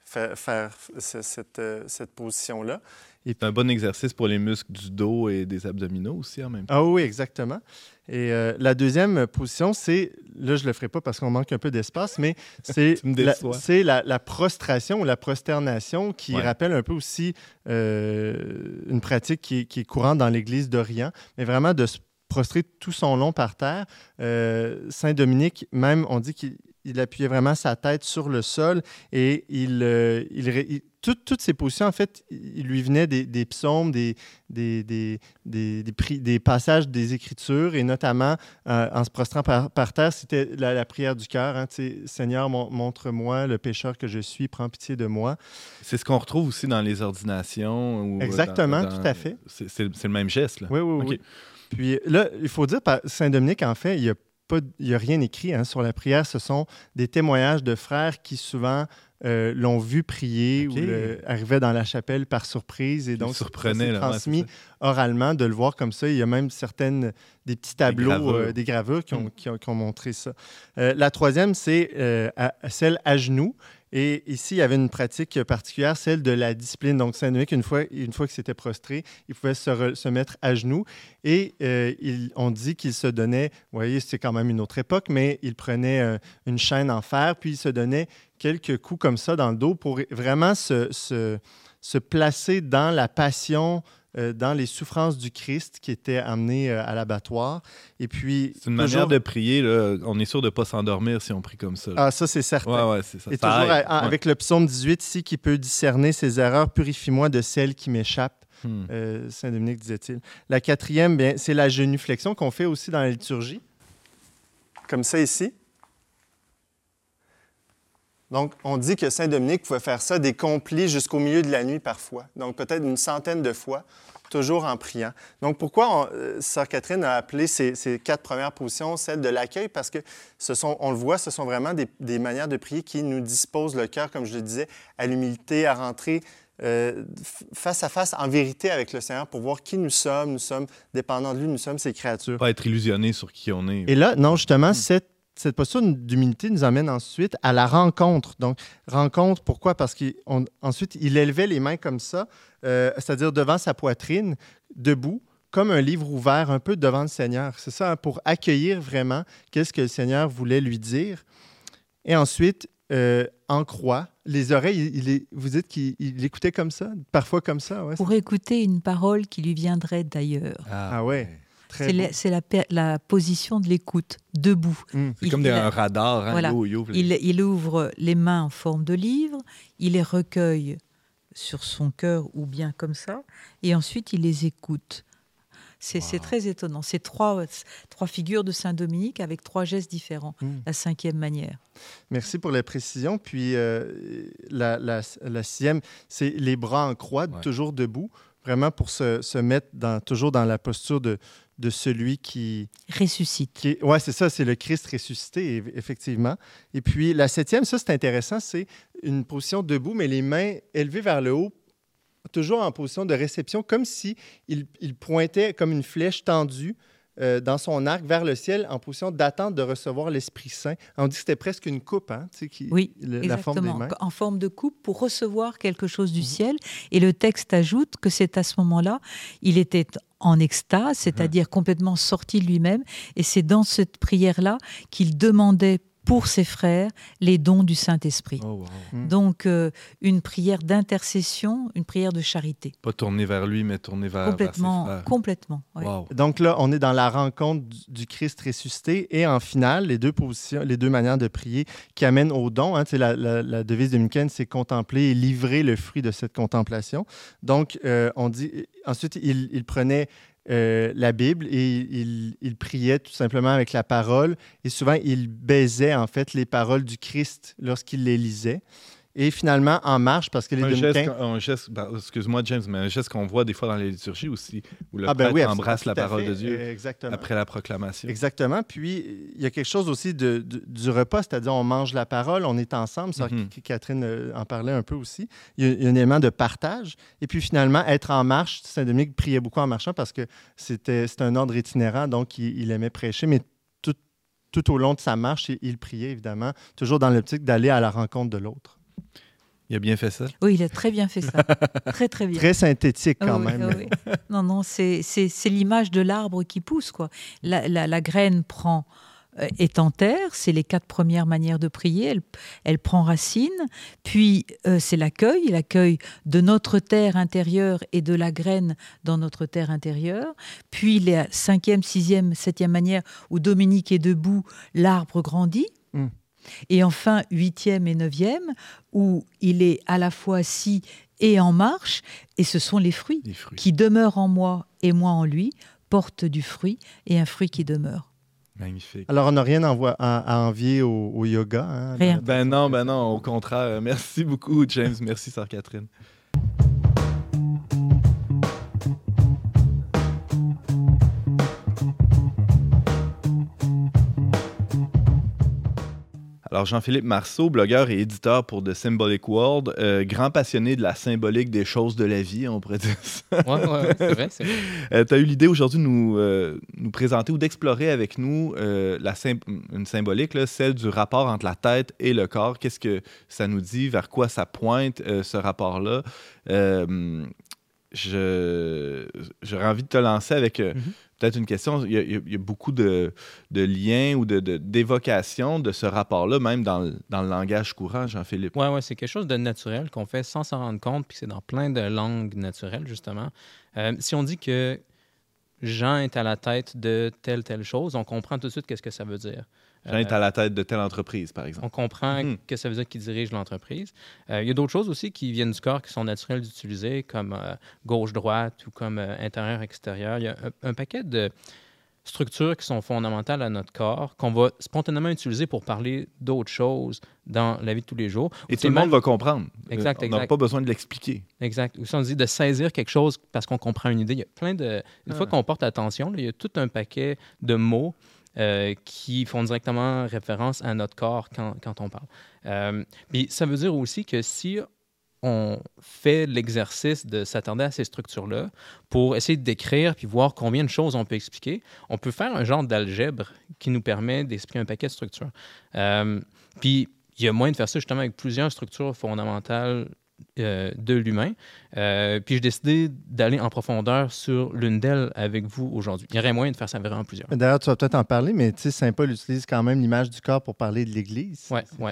faire, faire, cette, cette position-là. C'est un bon exercice pour les muscles du dos et des abdominaux aussi en même temps. Ah oui, exactement. Et euh, la deuxième position, c'est, là je ne le ferai pas parce qu'on manque un peu d'espace, mais c'est la, la, prostration ou la prosternation qui rappelle un peu aussi euh, une pratique qui est, courante dans l'Église d'Orient, mais vraiment de se prostrer tout son long par terre. Euh, Saint Dominique, même, on dit qu'il il appuyait vraiment sa tête sur le sol et il, euh, il, toutes ces positions, en fait, il lui venait des, psaumes, des, des, des, des, passages des Écritures et notamment euh, en se prostrant par, terre, c'était la, prière du cœur. Hein, Seigneur, montre-moi le pécheur que je suis, prends pitié de moi. C'est ce qu'on retrouve aussi dans les ordinations. Exactement, tout à fait. C'est le même geste. Là. Oui, oui, oui. Puis là, il faut dire, Saint-Dominique, en fait, il y a il n'y a rien écrit hein, sur la prière. Ce sont des témoignages de frères qui souvent euh, l'ont vu prier ou arrivaient dans la chapelle par surprise et donc surprenait transmis oralement de le voir comme ça. Il y a même certaines des petits tableaux, des gravures, euh, mm. qui, ont, qui, ont, montré ça. Euh, la troisième, c'est celle à genoux. Et ici, il y avait une pratique particulière, celle de la discipline. Donc, Saint-Dominique, une fois, une fois qu'il s'était prostré, il pouvait se, se, mettre à genoux et euh, on dit qu'il se donnait, vous voyez, c'est quand même une autre époque, mais il prenait euh, une chaîne en fer, puis il se donnait quelques coups comme ça dans le dos pour vraiment se, se, placer dans la passion dans les souffrances du Christ qui étaient amenées euh, à l'abattoir. Et puis. C'est une manière de prier. Là. On est sûr de ne pas s'endormir si on prie comme ça. Ah, ça, c'est certain. Ouais, ouais, c'est ça. Et toujours avec le psaume 18 ici qui peut discerner ses erreurs, purifie-moi de celles qui m'échappent. Hmm. Euh, Saint Dominique disait-il. La quatrième, bien, c'est la genuflexion qu'on fait aussi dans la liturgie. Comme ça ici. Donc, on dit que Saint Dominique pouvait faire ça des complis jusqu'au milieu de la nuit parfois. Donc, peut-être une centaine de fois, toujours en priant. Donc, pourquoi euh, Sœur Catherine a appelé ces, quatre premières positions celles de l'accueil? Parce que, ce sont, on le voit, ce sont vraiment des, manières de prier qui nous disposent le cœur, comme je le disais, à l'humilité, à rentrer euh, face à face, en vérité avec le Seigneur, pour voir qui nous sommes. Nous sommes dépendants de lui, nous sommes ses créatures. Pas être illusionné sur qui on est. Et là, non, justement, cette cette posture d'humilité nous amène ensuite à la rencontre. Donc, rencontre, pourquoi? Parce qu'ensuite, il élevait les mains comme ça, euh, c'est-à-dire devant sa poitrine, debout, comme un livre ouvert, un peu devant le Seigneur. C'est ça, hein, pour accueillir vraiment qu'est-ce que le Seigneur voulait lui dire. Et ensuite, euh, en croix, les oreilles, il, vous dites qu'il écoutait comme ça, parfois comme ça. pour écouter une parole qui lui viendrait d'ailleurs. Ah, ah ouais. C'est la, la, position de l'écoute, debout. Hmm. c'est comme un radar. Hein, il, ouvre les... mains en forme de livre, il les recueille sur son cœur ou bien comme ça, et ensuite il les écoute. C'est très étonnant. C'est trois, trois figures de Saint-Dominique avec trois gestes différents, hmm. la cinquième manière. Merci pour la précision. Puis euh, la, la, sixième, c'est les bras en croix, toujours debout, vraiment pour se, se mettre dans, toujours dans la posture de, de celui qui... Ressuscite. Oui, c'est ça, c'est le Christ ressuscité, effectivement. Et puis la septième, ça c'est intéressant, c'est une position debout, mais les mains élevées vers le haut, toujours en position de réception, comme si il, pointait comme une flèche tendue euh, dans son arc vers le ciel en position d'attente de recevoir l'Esprit Saint. On dit que c'était presque une coupe, hein, tu sais, qui, oui, la forme des mains. en forme de coupe pour recevoir quelque chose du mhm. ciel. Et le texte ajoute que c'est à ce moment-là, il était en extase, c'est-à-dire complètement sorti de lui-même. Et c'est dans cette prière-là qu'il demandait pour ses frères les dons du Saint-Esprit. Oh, hmm. Donc, euh, une prière d'intercession, une prière de charité. Pas tourner vers lui, mais tourner vers, complètement, ses frères. Complètement. Donc là, on est dans la rencontre du Christ ressuscité et en finale, les deux positions, les deux manières de prier qui amènent au don. Hein, la, la, la, devise de Miken, c'est contempler et livrer le fruit de cette contemplation. Donc, euh, on dit, ensuite, il, il prenait euh, la Bible et il, priait tout simplement avec la parole. Et souvent, il baisait en fait les paroles du Christ lorsqu'il les lisait. Et finalement, en marche, parce que les un geste, ben, excuse-moi James, mais un geste qu'on voit des fois dans les liturgies aussi, où le ah, ben prêtre embrasse la parole de Dieu après la proclamation. Exactement. Puis, il y a quelque chose aussi de, du repas, c'est-à-dire on mange la parole, on est ensemble. Ça, mm-hmm. Catherine euh, en parlait un peu aussi. Il y, a, un élément de partage. Et puis, finalement, être en marche, Saint-Dominique priait beaucoup en marchant parce que c'était un ordre itinérant, donc il, aimait prêcher, mais tout, tout, au long de sa marche, il priait, évidemment, toujours dans l'optique d'aller à la rencontre de l'autre. Il a bien fait ça? Oui, il a très bien fait ça. très, très bien. Très synthétique quand même. Non, non, c'est l'image de l'arbre qui pousse. quoi. La, la, graine prend euh, est en terre, c'est les quatre premières manières de prier, elle, elle prend racine, puis euh, c'est l'accueil, l'accueil de notre terre intérieure et de la graine dans notre terre intérieure, puis la cinquième, sixième, septième manière où Dominique est debout, l'arbre grandit. Hmm. Et enfin, huitième et neuvième, où il est à la fois assis et en marche, et ce sont les fruits, qui demeurent en moi et moi en lui, portent du fruit et un fruit qui demeure. Magnifique. Alors, on n'a rien à, envier au, yoga. Hein, rien. Ben non, ben non, au contraire. Merci beaucoup, James. Merci, Sœur Catherine. Alors, Jean-Philippe Marceau, blogueur et éditeur pour The Symbolic World, euh, grand passionné de la symbolique des choses de la vie, on pourrait dire ça. Oui, ouais, c'est vrai. Euh, tu as eu l'idée aujourd'hui de nous, euh, nous présenter ou d'explorer avec nous la une symbolique, là, celle du rapport entre la tête et le corps. Qu'est-ce que ça nous dit? Vers quoi ça pointe, ce rapport-là? j'aurais envie de te lancer avec mm-hmm peut-être une question. Il y a, beaucoup de, liens ou d'évocations de, de, ce rapport-là, même dans le, langage courant, Jean-Philippe. Oui, ouais, c'est quelque chose de naturel qu'on fait sans s'en rendre compte, puis c'est dans plein de langues naturelles, justement. Euh, si on dit que Jean est à la tête de telle, telle chose, on comprend tout de suite qu'est-ce que ça veut dire. Jean est à la tête de telle entreprise, par exemple. On comprend hmm. que ça veut dire qu'il dirige l'entreprise. Euh, il y a d'autres choses aussi qui viennent du corps qui sont naturelles d'utiliser, comme euh, gauche-droite ou comme euh, intérieur-extérieur. Il y a un, paquet de structures qui sont fondamentales à notre corps, qu'on va spontanément utiliser pour parler d'autres choses dans la vie de tous les jours. Et tout le monde va comprendre. Exact, On n'a pas besoin de l'expliquer. Exact. Ou si on dit de saisir quelque chose parce qu'on comprend une idée, il y a plein de... Une fois ah. qu'on porte attention, il y a tout un paquet de mots euh, qui font directement référence à notre corps quand, quand on parle. Euh, puis ça veut dire aussi que si on fait l'exercice de s'attarder à ces structures-là pour essayer de décrire puis voir combien de choses on peut expliquer, on peut faire un genre d'algèbre qui nous permet d'expliquer un paquet de structures. Euh, puis il y a moyen de faire ça justement avec plusieurs structures fondamentales euh, de l'humain. Euh, puis j'ai décidé d'aller en profondeur sur l'une d'elles avec vous aujourd'hui. Il y aurait moyen de faire ça vraiment plusieurs. D'ailleurs, tu vas peut-être en parler, mais tu sais, Saint Paul utilise quand même l'image du corps pour parler de l'Église. Oui, oui.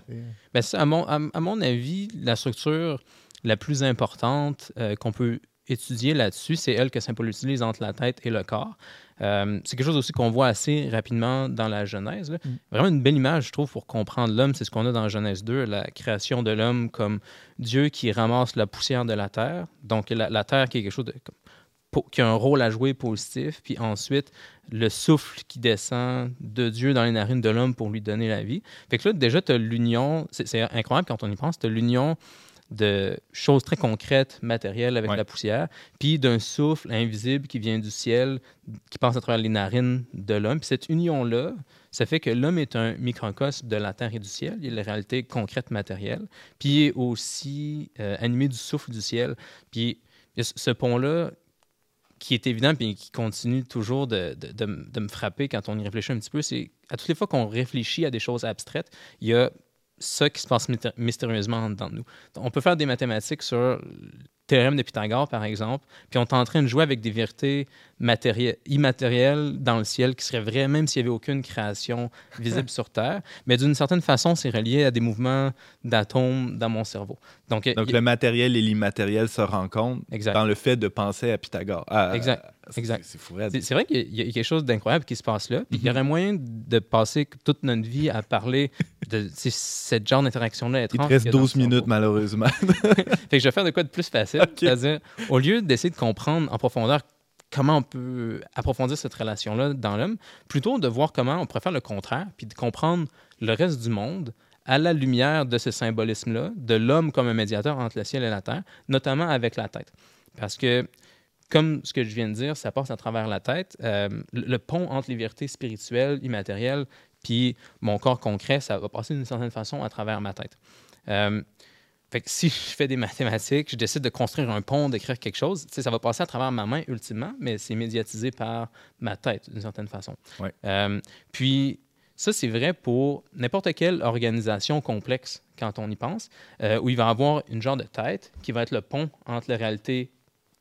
Ben, à, mon, à, mon avis, la structure la plus importante euh, qu'on peut étudier là-dessus, c'est elle que Saint Paul utilise entre la tête et le corps. Euh, c'est quelque chose aussi qu'on voit assez rapidement dans la Genèse. Mm. Vraiment une belle image, je trouve, pour comprendre l'homme. C'est ce qu'on a dans Genèse 2, la création de l'homme comme Dieu qui ramasse la poussière de la terre. Donc, la, terre qui est quelque chose de, qui a un rôle à jouer positif. Puis ensuite, le souffle qui descend de Dieu dans les narines de l'homme pour lui donner la vie. Fait que là, déjà, tu as l'union. C'est incroyable quand on y pense. Tu as l'union de choses très concrètes, matérielles avec la poussière, puis d'un souffle invisible qui vient du ciel, qui passe à travers les narines de l'homme. Puis cette union-là, ça fait que l'homme est un microcosme de la terre et du ciel. Il est la réalité concrète, matérielle. Puis il est aussi euh, animé du souffle du ciel. Puis ce pont-là, qui est évident puis qui continue toujours de, de, de, me frapper quand on y réfléchit un petit peu, c'est à toutes les fois qu'on réfléchit à des choses abstraites, il y a ça qui se passe mystérieusement dans nous. On peut faire des mathématiques sur théorème de Pythagore, par exemple, puis on est en train de jouer avec des vérités immatérielles dans le ciel qui seraient vraies, même s'il n'y avait aucune création visible sur Terre. Mais d'une certaine façon, c'est relié à des mouvements d'atomes dans mon cerveau. Donc, Donc le matériel et l'immatériel se rencontrent dans le fait de penser à Pythagore. exact. exact. C'est vrai qu'il y, a quelque chose d'incroyable qui se passe là. Puis il y aurait moyen de passer toute notre vie à parler de cette genre d'interaction-là Il te reste 12 minutes, malheureusement. fait que je vais faire de quoi de plus facile. C'est-à-dire, au lieu d'essayer de comprendre en profondeur comment on peut approfondir cette relation-là dans l'homme, plutôt de voir comment on pourrait faire le contraire, puis de comprendre le reste du monde à la lumière de ce symbolisme-là, de l'homme comme un médiateur entre le ciel et la terre, notamment avec la tête. Parce que, comme ce que je viens de dire, ça passe à travers la tête. Euh, le pont entre les vérités spirituelles, immatérielles, puis mon corps concret, ça va passer d'une certaine façon à travers ma tête. Euh, fait que si je fais des mathématiques, je décide de construire un pont, d'écrire quelque chose, ça va passer à travers ma main ultimement, mais c'est médiatisé par ma tête d'une certaine façon. Euh, puis ça, c'est vrai pour n'importe quelle organisation complexe quand on y pense, euh, où il va y avoir une genre de tête qui va être le pont entre la réalité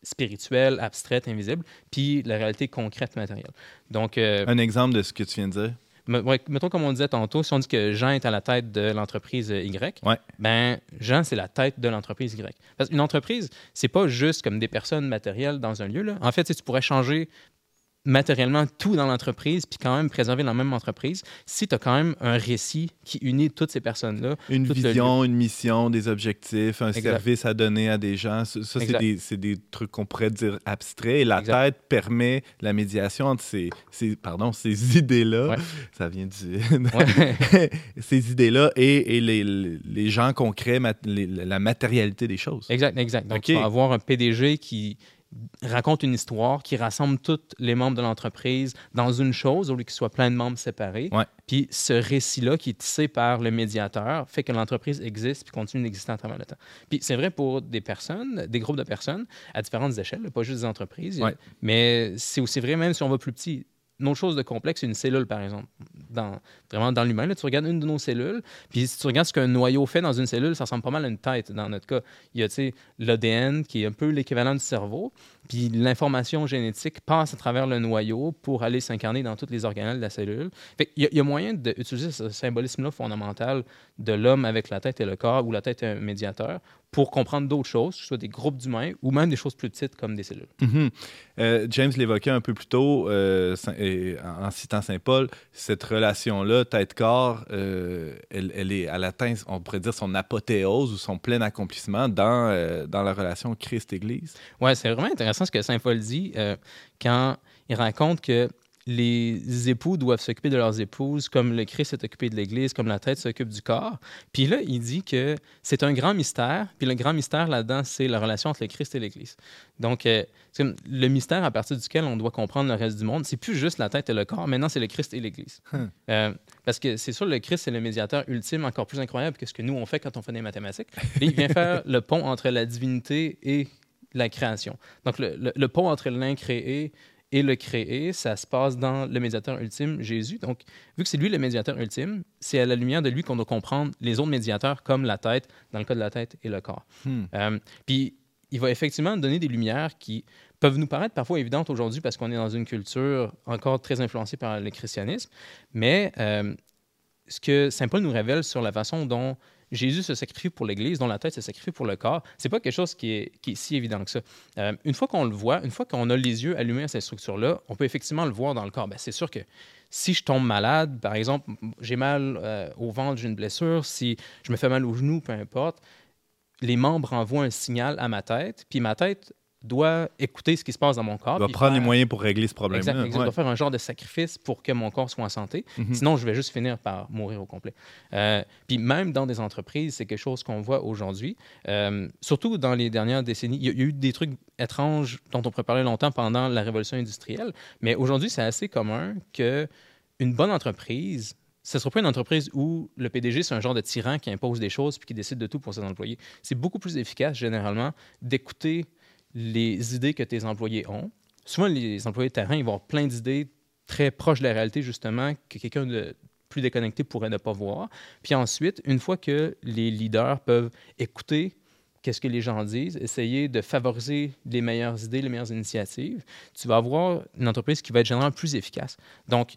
spirituelle, abstraite, invisible, puis la réalité concrète, matérielle. Donc, euh, un exemple de ce que tu viens de dire? Mettons comme on disait tantôt, si on dit que Jean est à la tête de l'entreprise Y, ben Jean, c'est la tête de l'entreprise Y. Parce qu'une entreprise, c'est pas juste comme des personnes matérielles dans un lieu. Là. En fait, tu pourrais changer matériellement tout dans l'entreprise, puis quand même préserver la même entreprise, si tu as quand même un récit qui unit toutes ces personnes-là. Une vision, une mission, des objectifs, un service à donner à des gens. Ça, c'est des, des, trucs qu'on pourrait dire abstraits. Et la tête permet la médiation entre ces, ces pardon, ces idées-là. Ça vient du... ces idées-là et, et les, les, gens concrets, la matérialité des choses. Exact, exact. Donc, tu vas avoir un PDG qui raconte une histoire qui rassemble tous les membres de l'entreprise dans une chose au lieu qu'ils soient plein de membres séparés. Puis ce récit-là qui est tissé par le médiateur fait que l'entreprise existe puis continue d'exister à travers le temps. Puis c'est vrai pour des personnes, des groupes de personnes à différentes échelles, pas juste des entreprises, mais c'est aussi vrai même si on va plus petit une autre chose de complexe, une cellule, par exemple. Vraiment dans l'humain, tu regardes une de nos cellules, puis si tu regardes ce qu'un noyau fait dans une cellule, ça ressemble pas mal à une tête. Dans notre cas, il y a l'ADN qui est un peu l'équivalent du cerveau, puis l'information génétique passe à travers le noyau pour aller s'incarner dans toutes les organelles de la cellule. il, y a, moyen d'utiliser ce symbolisme-là fondamental de l'homme avec la tête et le corps, ou la tête est un médiateur, pour comprendre d'autres choses, que ce soit des groupes d'humains ou même des choses plus petites comme des cellules. Mhm. Euh, James l'évoquait un peu plus tôt euh, en citant Saint Paul, cette relation-là, tête-corps, euh, elle, elle, est, elle atteint, on pourrait dire, son apothéose ou son plein accomplissement dans, dans la relation Christ-Église. Oui, c'est vraiment intéressant ce que Saint Paul dit quand il raconte que les époux doivent s'occuper de leurs épouses comme le Christ s'est occupé de l'Église, comme la tête s'occupe du corps. Puis là, il dit que c'est un grand mystère. Puis le grand mystère là-dedans, c'est la relation entre le Christ et l'Église. Donc, euh, le mystère à partir duquel on doit comprendre le reste du monde, c'est plus juste la tête et le corps. Maintenant, c'est le Christ et l'Église. Hum. Euh, parce que c'est sûr, le Christ, c'est le médiateur ultime, encore plus incroyable que ce que nous, on fait quand on fait des mathématiques. il vient faire le pont entre la divinité et la création. Donc, le, le pont entre l'incréé et le créer, ça se passe dans le médiateur ultime, Jésus. Donc, vu que c'est lui le médiateur ultime, c'est à la lumière de lui qu'on doit comprendre les autres médiateurs, comme la tête, dans le cas de la tête, et le corps. Hmm. Euh, puis, il va effectivement donner des lumières qui peuvent nous paraître parfois évidentes aujourd'hui parce qu'on est dans une culture encore très influencée par le christianisme, mais euh, ce que Saint Paul nous révèle sur la façon dont Jésus se sacrifie pour l'Église, dont la tête se sacrifie pour le corps, c'est pas quelque chose qui est, si évident que ça. Euh, une fois qu'on le voit, une fois qu'on a les yeux allumés à cette structure-là, on peut effectivement le voir dans le corps. Ben, c'est sûr que si je tombe malade, par exemple, j'ai mal euh, au ventre, j'ai une blessure, si je me fais mal au genou, peu importe, les membres envoient un signal à ma tête, puis ma tête doit écouter ce qui se passe dans mon corps. Doit prendre les moyens pour régler ce problème-là. Exact, doit faire un genre de sacrifice pour que mon corps soit en santé. Mhm. Sinon, je vais juste finir par mourir au complet. Euh, puis même dans des entreprises, c'est quelque chose qu'on voit aujourd'hui. Euh, surtout dans les dernières décennies, il y, a eu des trucs étranges dont on pourrait parler longtemps pendant la révolution industrielle, mais aujourd'hui, c'est assez commun que une bonne entreprise ce ne sera pas une entreprise où le PDG, c'est un genre de tyran qui impose des choses puis qui décide de tout pour ses employés. C'est beaucoup plus efficace, généralement, d'écouter les idées que tes employés ont. Souvent, les employés de terrain, ils vont avoir plein d'idées très proches de la réalité, justement, que quelqu'un de plus déconnecté pourrait ne pas voir. Puis ensuite, une fois que les leaders peuvent écouter qu'est-ce que les gens disent, essayer de favoriser les meilleures idées, les meilleures initiatives, tu vas avoir une entreprise qui va être généralement plus efficace. Donc,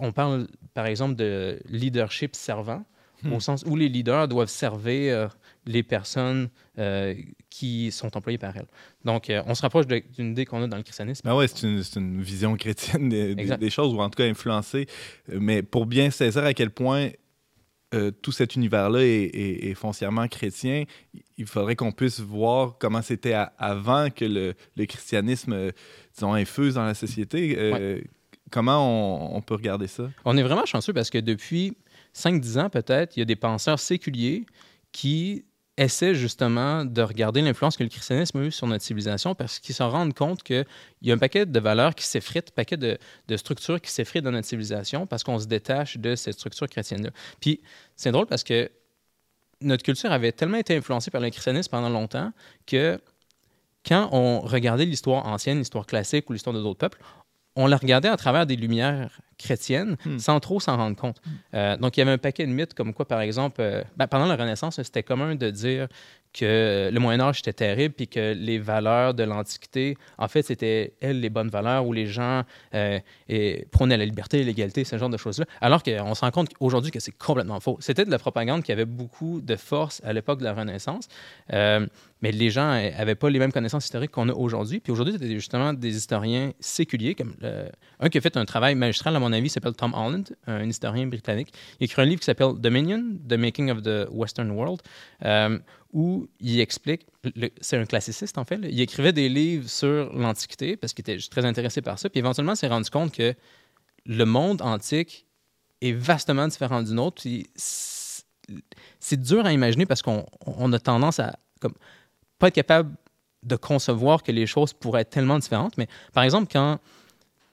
on parle, par exemple, de leadership servant, au hmm. sens où les leaders doivent servir les personnes euh, qui sont employées par elles. Donc, euh, on se rapproche d'une idée qu'on a dans le christianisme. Ben oui, c'est une, une, vision chrétienne des, choses, ou en tout cas influencée. Mais pour bien saisir à quel point euh, tout cet univers-là est, foncièrement chrétien, il faudrait qu'on puisse voir comment c'était avant que le, le, christianisme, disons, infuse dans la société. Comment on, on, peut regarder ça? On est vraiment chanceux parce que depuis 5-10 ans, peut-être, il y a des penseurs séculiers qui essaie justement de regarder l'influence que le christianisme a eu sur notre civilisation parce qu'ils se rendent compte qu'il y a un paquet de valeurs qui s'effritent, un paquet de, structures qui s'effritent dans notre civilisation parce qu'on se détache de cette structure chrétienne-là. Puis c'est drôle parce que notre culture avait tellement été influencée par le christianisme pendant longtemps que quand on regardait l'histoire ancienne, l'histoire classique ou l'histoire de d'autres peuples, on la regardait à travers des lumières chrétiennes hmm. sans trop s'en rendre compte. Euh, donc, il y avait un paquet de mythes comme quoi, par exemple, euh, ben, pendant la Renaissance, c'était commun de dire que le Moyen Âge était terrible, puis que les valeurs de l'Antiquité, en fait, c'était elles les bonnes valeurs où les gens euh, prônaient la liberté, l'égalité, ce genre de choses-là. Alors qu'on se rend compte aujourd'hui que c'est complètement faux. C'était de la propagande qui avait beaucoup de force à l'époque de la Renaissance, euh, mais les gens n'avaient pas les mêmes connaissances historiques qu'on a aujourd'hui. Puis aujourd'hui, c'était justement des historiens séculiers, comme un qui a fait un travail magistral, à mon avis, s'appelle Tom Holland, un historien britannique. Il a écrit un livre qui s'appelle Dominion, The Making of the Western World. Euh, où il explique, c'est un classiciste en fait, il écrivait des livres sur l'Antiquité parce qu'il était très intéressé par ça, puis éventuellement s'est rendu compte que le monde antique est vastement différent du nôtre. C'est dur à imaginer parce qu'on a tendance à comme, pas être capable de concevoir que les choses pourraient être tellement différentes. Mais par exemple, quand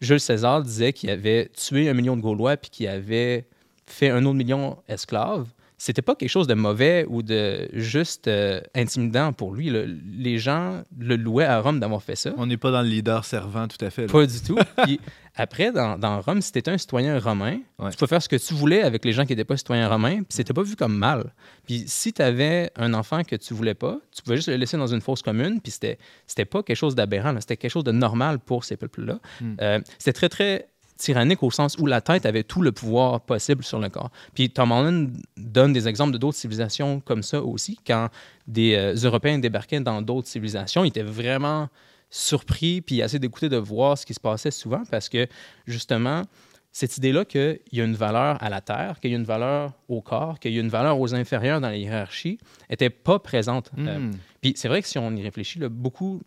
Jules César disait qu'il avait tué un million de Gaulois puis qu'il avait fait un autre million esclaves, c'était pas quelque chose de mauvais ou de juste euh, intimidant pour lui. Les gens le louaient à Rome d'avoir fait ça. On n'est pas dans le leader servant tout à fait. Pas du tout. Puis après, dans, Rome, si tu étais un citoyen romain, tu pouvais faire ce que tu voulais avec les gens qui n'étaient pas citoyens romains, puis c'était pas vu comme mal. Puis si tu avais un enfant que tu voulais pas, tu pouvais juste le laisser dans une fosse commune, puis c'était, c'était pas quelque chose d'aberrant, c'était quelque chose de normal pour ces peuples-là. Hmm. Euh, c'était très, très tyrannique au sens où la tête avait tout le pouvoir possible sur le corps. Puis Tom Holland donne des exemples de d'autres civilisations comme ça aussi. Quand des euh, Européens débarquaient dans d'autres civilisations, ils étaient vraiment surpris puis assez d'écouter de voir ce qui se passait souvent parce que justement, cette idée-là qu'il y a une valeur à la terre, qu'il y a une valeur au corps, qu'il y a une valeur aux inférieurs dans la hiérarchie, n'était pas présente. Euh, hmm. puis c'est vrai que si on y réfléchit, beaucoup,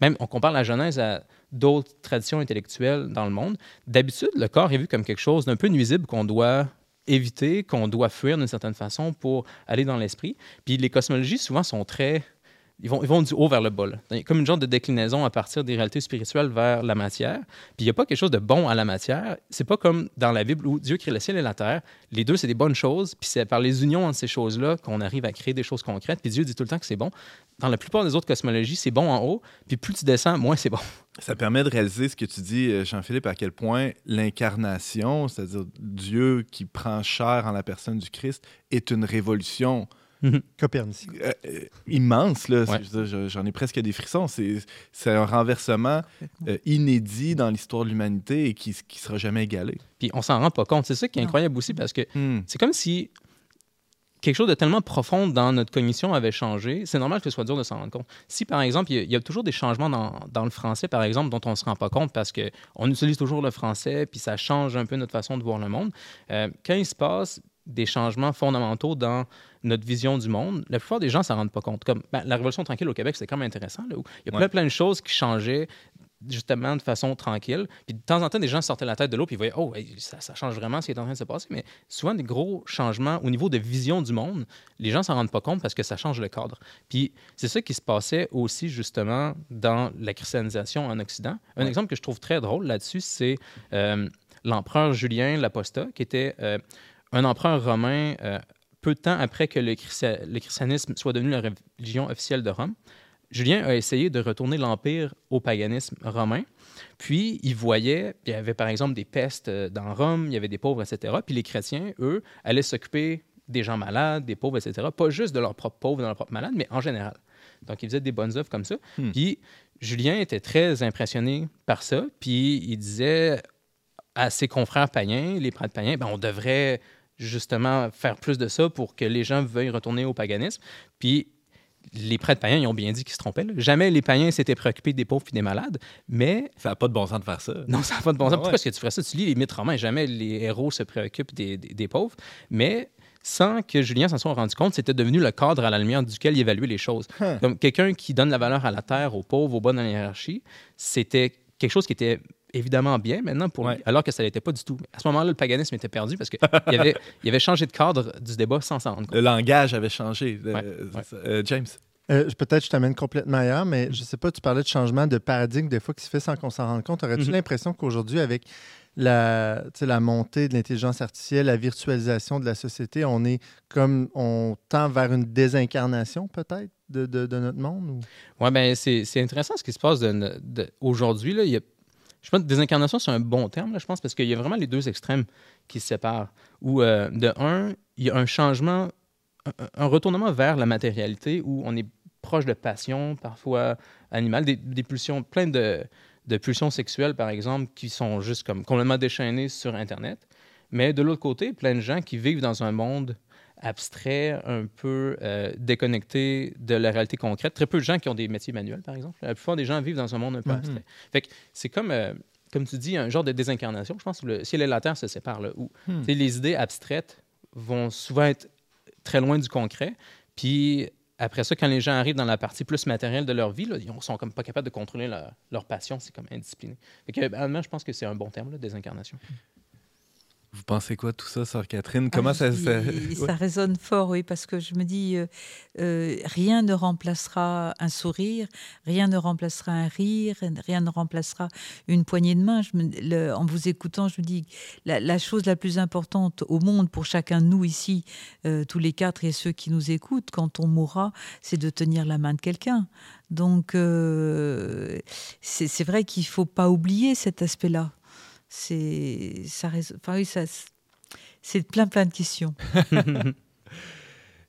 même on compare la Genèse à d'autres traditions intellectuelles dans le monde, d'habitude, le corps est vu comme quelque chose d'un peu nuisible qu'on doit éviter, qu'on doit fuir d'une certaine façon pour aller dans l'esprit. Puis les cosmologies, souvent, sont très ils vont, ils vont du haut vers le bas. Comme une genre de déclinaison à partir des réalités spirituelles vers la matière. Puis il n'y a pas quelque chose de bon à la matière. C'est pas comme dans la Bible où Dieu crée le ciel et la terre. Les deux, c'est des bonnes choses. Puis c'est par les unions entre ces choses-là qu'on arrive à créer des choses concrètes. Puis Dieu dit tout le temps que c'est bon. Dans la plupart des autres cosmologies, c'est bon en haut. Puis plus tu descends, moins c'est bon. Ça permet de réaliser ce que tu dis, euh, Jean-Philippe, à quel point l'incarnation, c'est-à-dire Dieu qui prend chair en la personne du Christ, est une révolution Copernicien. Euh, euh, immense, là. J'en ai presque des frissons. C'est un renversement euh, inédit dans l'histoire de l'humanité et qui ne sera jamais égalé. Puis on s'en rend pas compte. C'est ça qui est incroyable aussi parce que hmm. c'est comme si quelque chose de tellement profond dans notre cognition avait changé, c'est normal que ce soit dur de s'en rendre compte. Si, par exemple, il y, a toujours des changements dans, dans, le français, par exemple, dont on ne se rend pas compte parce qu'on utilise toujours le français, puis ça change un peu notre façon de voir le monde, quand il se passe des changements fondamentaux dans notre vision du monde, la plupart des gens ne s'en rendent pas compte. Comme ben, la Révolution tranquille au Québec, c'était quand même intéressant. Là, où il y a plein, plein de choses qui changeaient justement de façon tranquille. Puis de temps en temps, des gens sortaient la tête de l'eau puis ils voyaient, oh, ça, change vraiment ce qui est en train de se passer. Mais souvent, des gros changements au niveau de vision du monde, les gens s'en rendent pas compte parce que ça change le cadre. Puis c'est ça qui se passait aussi justement dans la christianisation en Occident. Un exemple que je trouve très drôle là-dessus, c'est euh, l'empereur Julien l'Apostat, qui était euh, un empereur romain euh, peu de temps après que le, christianisme soit devenu la religion officielle de Rome, Julien a essayé de retourner l'Empire au paganisme romain. Puis, il voyait, il y avait par exemple des pestes euh, dans Rome, il y avait des pauvres, etc. Puis les chrétiens, eux, allaient s'occuper des gens malades, des pauvres, etc. Pas juste de leurs propres pauvres, de leurs propres malades, mais en général. Donc, ils faisaient des bonnes œuvres comme ça. Hmm. Puis, Julien était très impressionné par ça. Puis, il disait à ses confrères païens, les prêtres païens, ben, on devrait justement faire plus de ça pour que les gens veuillent retourner au paganisme. Puis les prêtres païens, ils ont bien dit qu'ils se trompaient. Jamais les païens s'étaient préoccupés des pauvres et des malades, mais... Ça n'a pas de bon sens de faire ça. Non, ça n'a pas de bon sens. Ah Pourquoi est-ce que tu ferais ça? Tu lis les mythes romains, jamais les héros se préoccupent des, des, pauvres, mais sans que Julien s'en soit rendu compte, c'était devenu le cadre à la lumière duquel il évaluait les choses. Hein. Comme quelqu'un qui donne la valeur à la terre, aux pauvres, aux bas dans la hiérarchie, c'était quelque chose qui était évidemment bien maintenant, pour alors que ça n'était pas du tout. À ce moment-là, le paganisme était perdu parce qu'il avait, il avait changé de cadre du débat sans s'en rendre compte. Le langage avait changé. Euh, euh, James? Euh, peut-être je t'amène complètement ailleurs, mais je ne sais pas, tu parlais de changement de paradigme des fois qui se fait sans qu'on s'en rende compte. Aurais-tu mm-hmm. l'impression qu'aujourd'hui, avec la, la montée de l'intelligence artificielle, la virtualisation de la société, on est comme on tend vers une désincarnation peut-être de, de, notre monde? Oui, bien, c'est intéressant ce qui se passe aujourd'hui. Il y a je pense que désincarnation, c'est un bon terme, je pense, parce qu'il y a vraiment les deux extrêmes qui se séparent. Où, euh, de un, il y a un changement, un, retournement vers la matérialité où on est proche de passions, parfois animales, des, pulsions, plein de, de, pulsions sexuelles, par exemple, qui sont juste comme complètement déchaînées sur Internet. Mais de l'autre côté, plein de gens qui vivent dans un monde abstrait, un peu euh, déconnecté de la réalité concrète. Très peu de gens qui ont des métiers manuels, par exemple. La plupart des gens vivent dans un monde un peu abstrait. Fait que c'est comme, euh, comme tu dis, un genre de désincarnation. Je pense que le ciel et la terre se séparent, là, où hmm. les idées abstraites vont souvent être très loin du concret. Puis après ça, quand les gens arrivent dans la partie plus matérielle de leur vie, là, ils sont comme pas capables de contrôler leur, passion. C'est comme indiscipliné. Fait que, je pense que c'est un bon terme, là, désincarnation. Vous pensez quoi tout ça, Sœur Catherine? Comment ah, ça, ça... ça... résonne fort, oui, parce que je me dis, euh, euh, rien ne remplacera un sourire, rien ne remplacera un rire, rien ne remplacera une poignée de main. Je me, le, en vous écoutant, je me dis, la, la, chose la plus importante au monde pour chacun de nous ici, euh, tous les quatre et ceux qui nous écoutent, quand on mourra, c'est de tenir la main de quelqu'un. Donc, c'est vrai qu'il ne faut pas oublier cet aspect-là c'est ça, enfin, oui, ça c'est plein plein de questions.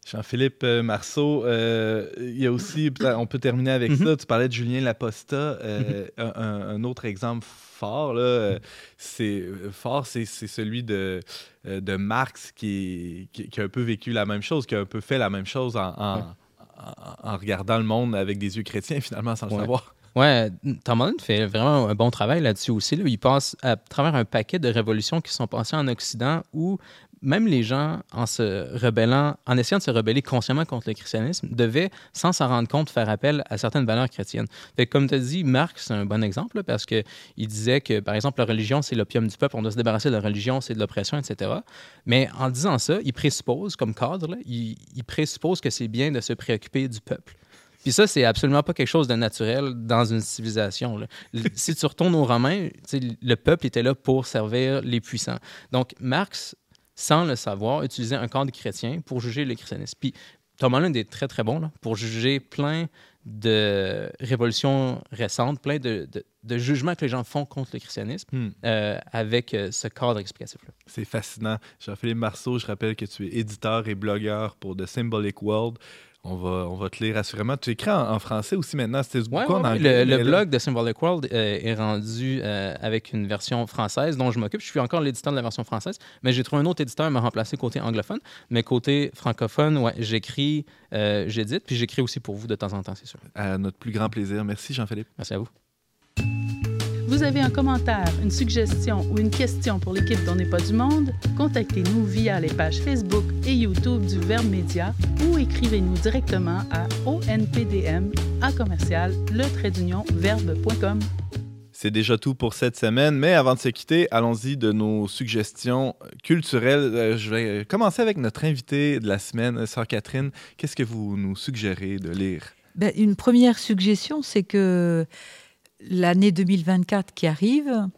Jean-Philippe euh, Marceau, euh, il y a aussi, on peut terminer avec mm-hmm. ça, tu parlais de Julien Laposta, euh, mm-hmm. un, autre exemple fort, là, c'est fort, c'est celui de, de Marx qui, qui, a un peu vécu la même chose, qui a un peu fait la même chose en, en, regardant le monde avec des yeux chrétiens, finalement, sans le savoir. Ouais, Tom fait vraiment un bon travail là-dessus aussi. Il passe à travers un paquet de révolutions qui sont passées en Occident où même les gens, en se rebellant, en essayant de se rebeller consciemment contre le christianisme, devaient, sans s'en rendre compte, faire appel à certaines valeurs chrétiennes. Comme tu as dit, Marx, c'est un bon exemple parce qu'il disait que, par exemple, la religion, c'est l'opium du peuple, on doit se débarrasser de la religion, c'est de l'oppression, etc. Mais en disant ça, il présuppose, comme cadre, il, il présuppose que c'est bien de se préoccuper du peuple. Puis ça, c'est absolument pas quelque chose de naturel dans une civilisation. si tu retournes aux Romains, le peuple était là pour servir les puissants. Donc, Marx, sans le savoir, utilisait un cadre chrétien pour juger le christianisme. Puis Thomas Lund est très, très bon là, pour juger plein de révolutions récentes, plein de, de, jugements que les gens font contre le christianisme hmm. euh, avec euh, ce cadre explicatif-là. C'est fascinant. Jean-Philippe Marceau, je rappelle que tu es éditeur et blogueur pour The Symbolic World. On va, on va te lire assurément. Tu écris en, français aussi maintenant. C'était ouais, en anglais. Le, blog de Symbolic World euh, est rendu euh, avec une version française dont je m'occupe. Je suis encore l'éditeur de la version française, mais j'ai trouvé un autre éditeur à me remplacer côté anglophone. Mais côté francophone, ouais, j'écris, euh, j'édite, puis j'écris aussi pour vous de temps en temps, c'est sûr. À notre plus grand plaisir. Merci, Jean-Philippe. Merci à vous. Vous avez un commentaire, une suggestion ou une question pour l'équipe d'On n'est pas du monde? Contactez-nous via les pages Facebook et YouTube du Verbe Média ou écrivez-nous directement à onpdm à commercial le verbe.com. C'est déjà tout pour cette semaine, mais avant de se quitter, allons-y de nos suggestions culturelles. Euh, je vais commencer avec notre invité de la semaine, Sœur Catherine. Qu'est-ce que vous nous suggérez de lire? Ben, une première suggestion, c'est que l'année 2024 qui arrive,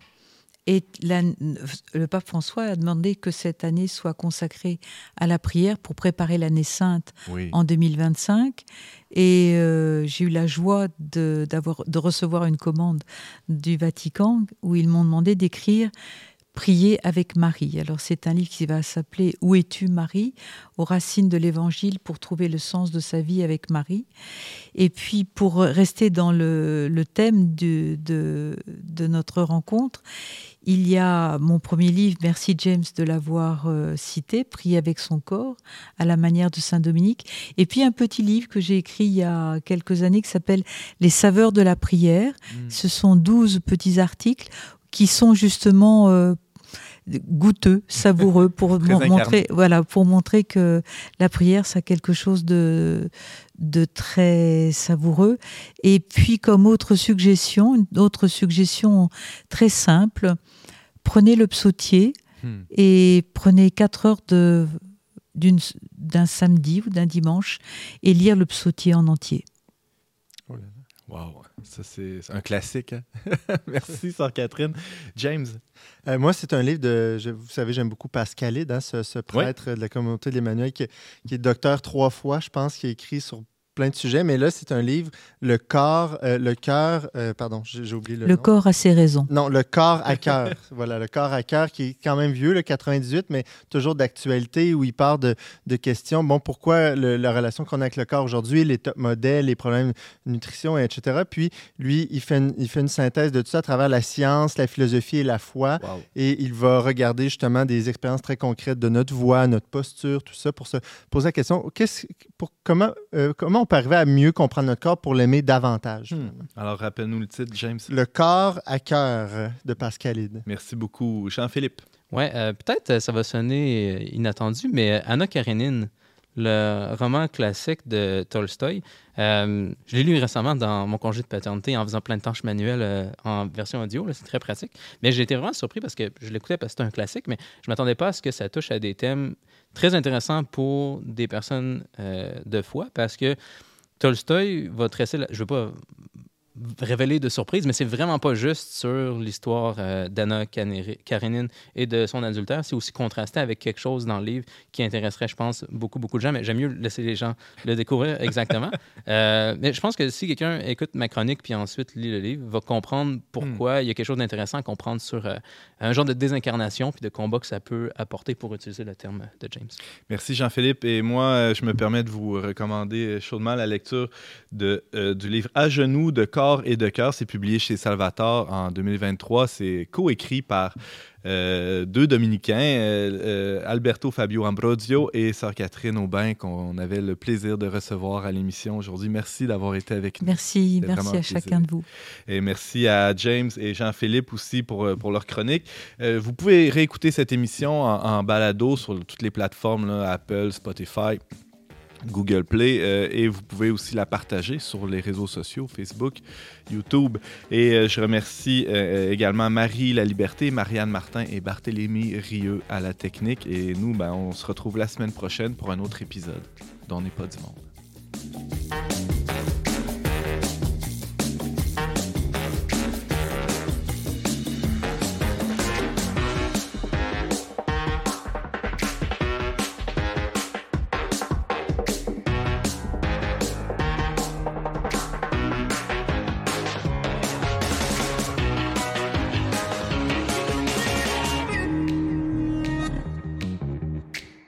et le pape François a demandé que cette année soit consacrée à la prière pour préparer l'année sainte en 2025. Et euh, j'ai eu la joie de, de recevoir une commande du Vatican où ils m'ont demandé d'écrire Prier avec Marie. Alors c'est un livre qui va s'appeler Où es-tu Marie? Aux racines de l'Évangile pour trouver le sens de sa vie avec Marie. Et puis pour rester dans le, thème de, de, notre rencontre, il y a mon premier livre, merci James de l'avoir euh, cité, Prier avec son corps, à la manière de Saint Dominique. Et puis un petit livre que j'ai écrit il y a quelques années qui s'appelle Les saveurs de la prière. Mmh. Ce sont 12 petits articles qui sont justement euh, goûteux, savoureux pour montrer, voilà, pour montrer que la prière, c'est quelque chose de, de très savoureux. Et puis, comme autre suggestion, une autre suggestion très simple, prenez le psautier hmm. et prenez quatre heures de, d'un samedi ou d'un dimanche et lire le psautier en entier. Wow, ça c'est un classique. Hein. Merci, Sœur Catherine. James. Euh, moi, c'est un livre de. vous savez, j'aime beaucoup Pascalide, hein, ce, prêtre de la communauté de l'Emmanuel, qui, qui, est docteur trois fois, je pense, qui a écrit sur plein de sujets, mais là, c'est un livre, Le corps, euh, le cœur, euh, pardon, j'ai oublié le Le corps a ses raisons. Non, Le corps à cœur. voilà, Le corps à cœur, qui est quand même vieux, le 98, mais toujours d'actualité, où il part de, de questions. Bon, pourquoi la relation qu'on a avec le corps aujourd'hui, les top modèles, les problèmes de nutrition, etc. Puis, lui, il fait, une, il fait une synthèse de tout ça à travers la science, la philosophie et la foi. Et il va regarder justement des expériences très concrètes de notre voix, notre posture, tout ça, pour se poser la question, pour, comment, euh, comment on peut arriver à mieux comprendre notre corps pour l'aimer davantage. Hmm. Alors, rappelle-nous le titre, James. Le corps à cœur de Pascalide. Merci beaucoup. Jean-Philippe. Ouais, euh, peut-être euh, ça va sonner euh, inattendu, mais Anna Karenine, le roman classique de Tolstoï. Euh, je l'ai lu récemment dans mon congé de paternité en faisant plein de tâches manuelles euh, en version audio. C'est très pratique. Mais j'ai été vraiment surpris parce que je l'écoutais parce que c'est un classique, mais je ne m'attendais pas à ce que ça touche à des thèmes très intéressants pour des personnes euh, de foi parce que Tolstoï va tresser, je ne veux pas révélé de surprise, mais c'est vraiment pas juste sur l'histoire euh, d'Anna Karenine et de son adultère. C'est aussi contrasté avec quelque chose dans le livre qui intéresserait, je pense, beaucoup, beaucoup de gens, mais j'aime mieux laisser les gens le découvrir exactement. euh, mais je pense que si quelqu'un écoute ma chronique puis ensuite lit le livre, va comprendre pourquoi hmm. il y a quelque chose d'intéressant à comprendre sur euh, un genre de désincarnation puis de combat que ça peut apporter pour utiliser le terme de James. Merci Jean-Philippe. Et moi, je me permets de vous recommander chaudement la lecture de, du livre À genoux de corps et de cœur. C'est publié chez Salvatore en 2023. C'est coécrit par euh, deux Dominicains, euh, euh, Alberto Fabio Ambrosio et Sœur Catherine Aubin, qu'on avait le plaisir de recevoir à l'émission aujourd'hui. Merci d'avoir été avec nous. Merci, merci à chacun de vous. Et merci à James et Jean-Philippe aussi pour, pour leur chronique. vous pouvez réécouter cette émission en, balado sur toutes les plateformes, Apple, Spotify. Google Play euh, et vous pouvez aussi la partager sur les réseaux sociaux, Facebook, YouTube. Et euh, je remercie euh, également Marie La Liberté, Marianne Martin et Barthélémy Rieux à la technique. Et nous, ben, on se retrouve la semaine prochaine pour un autre épisode dont n'est pas du monde.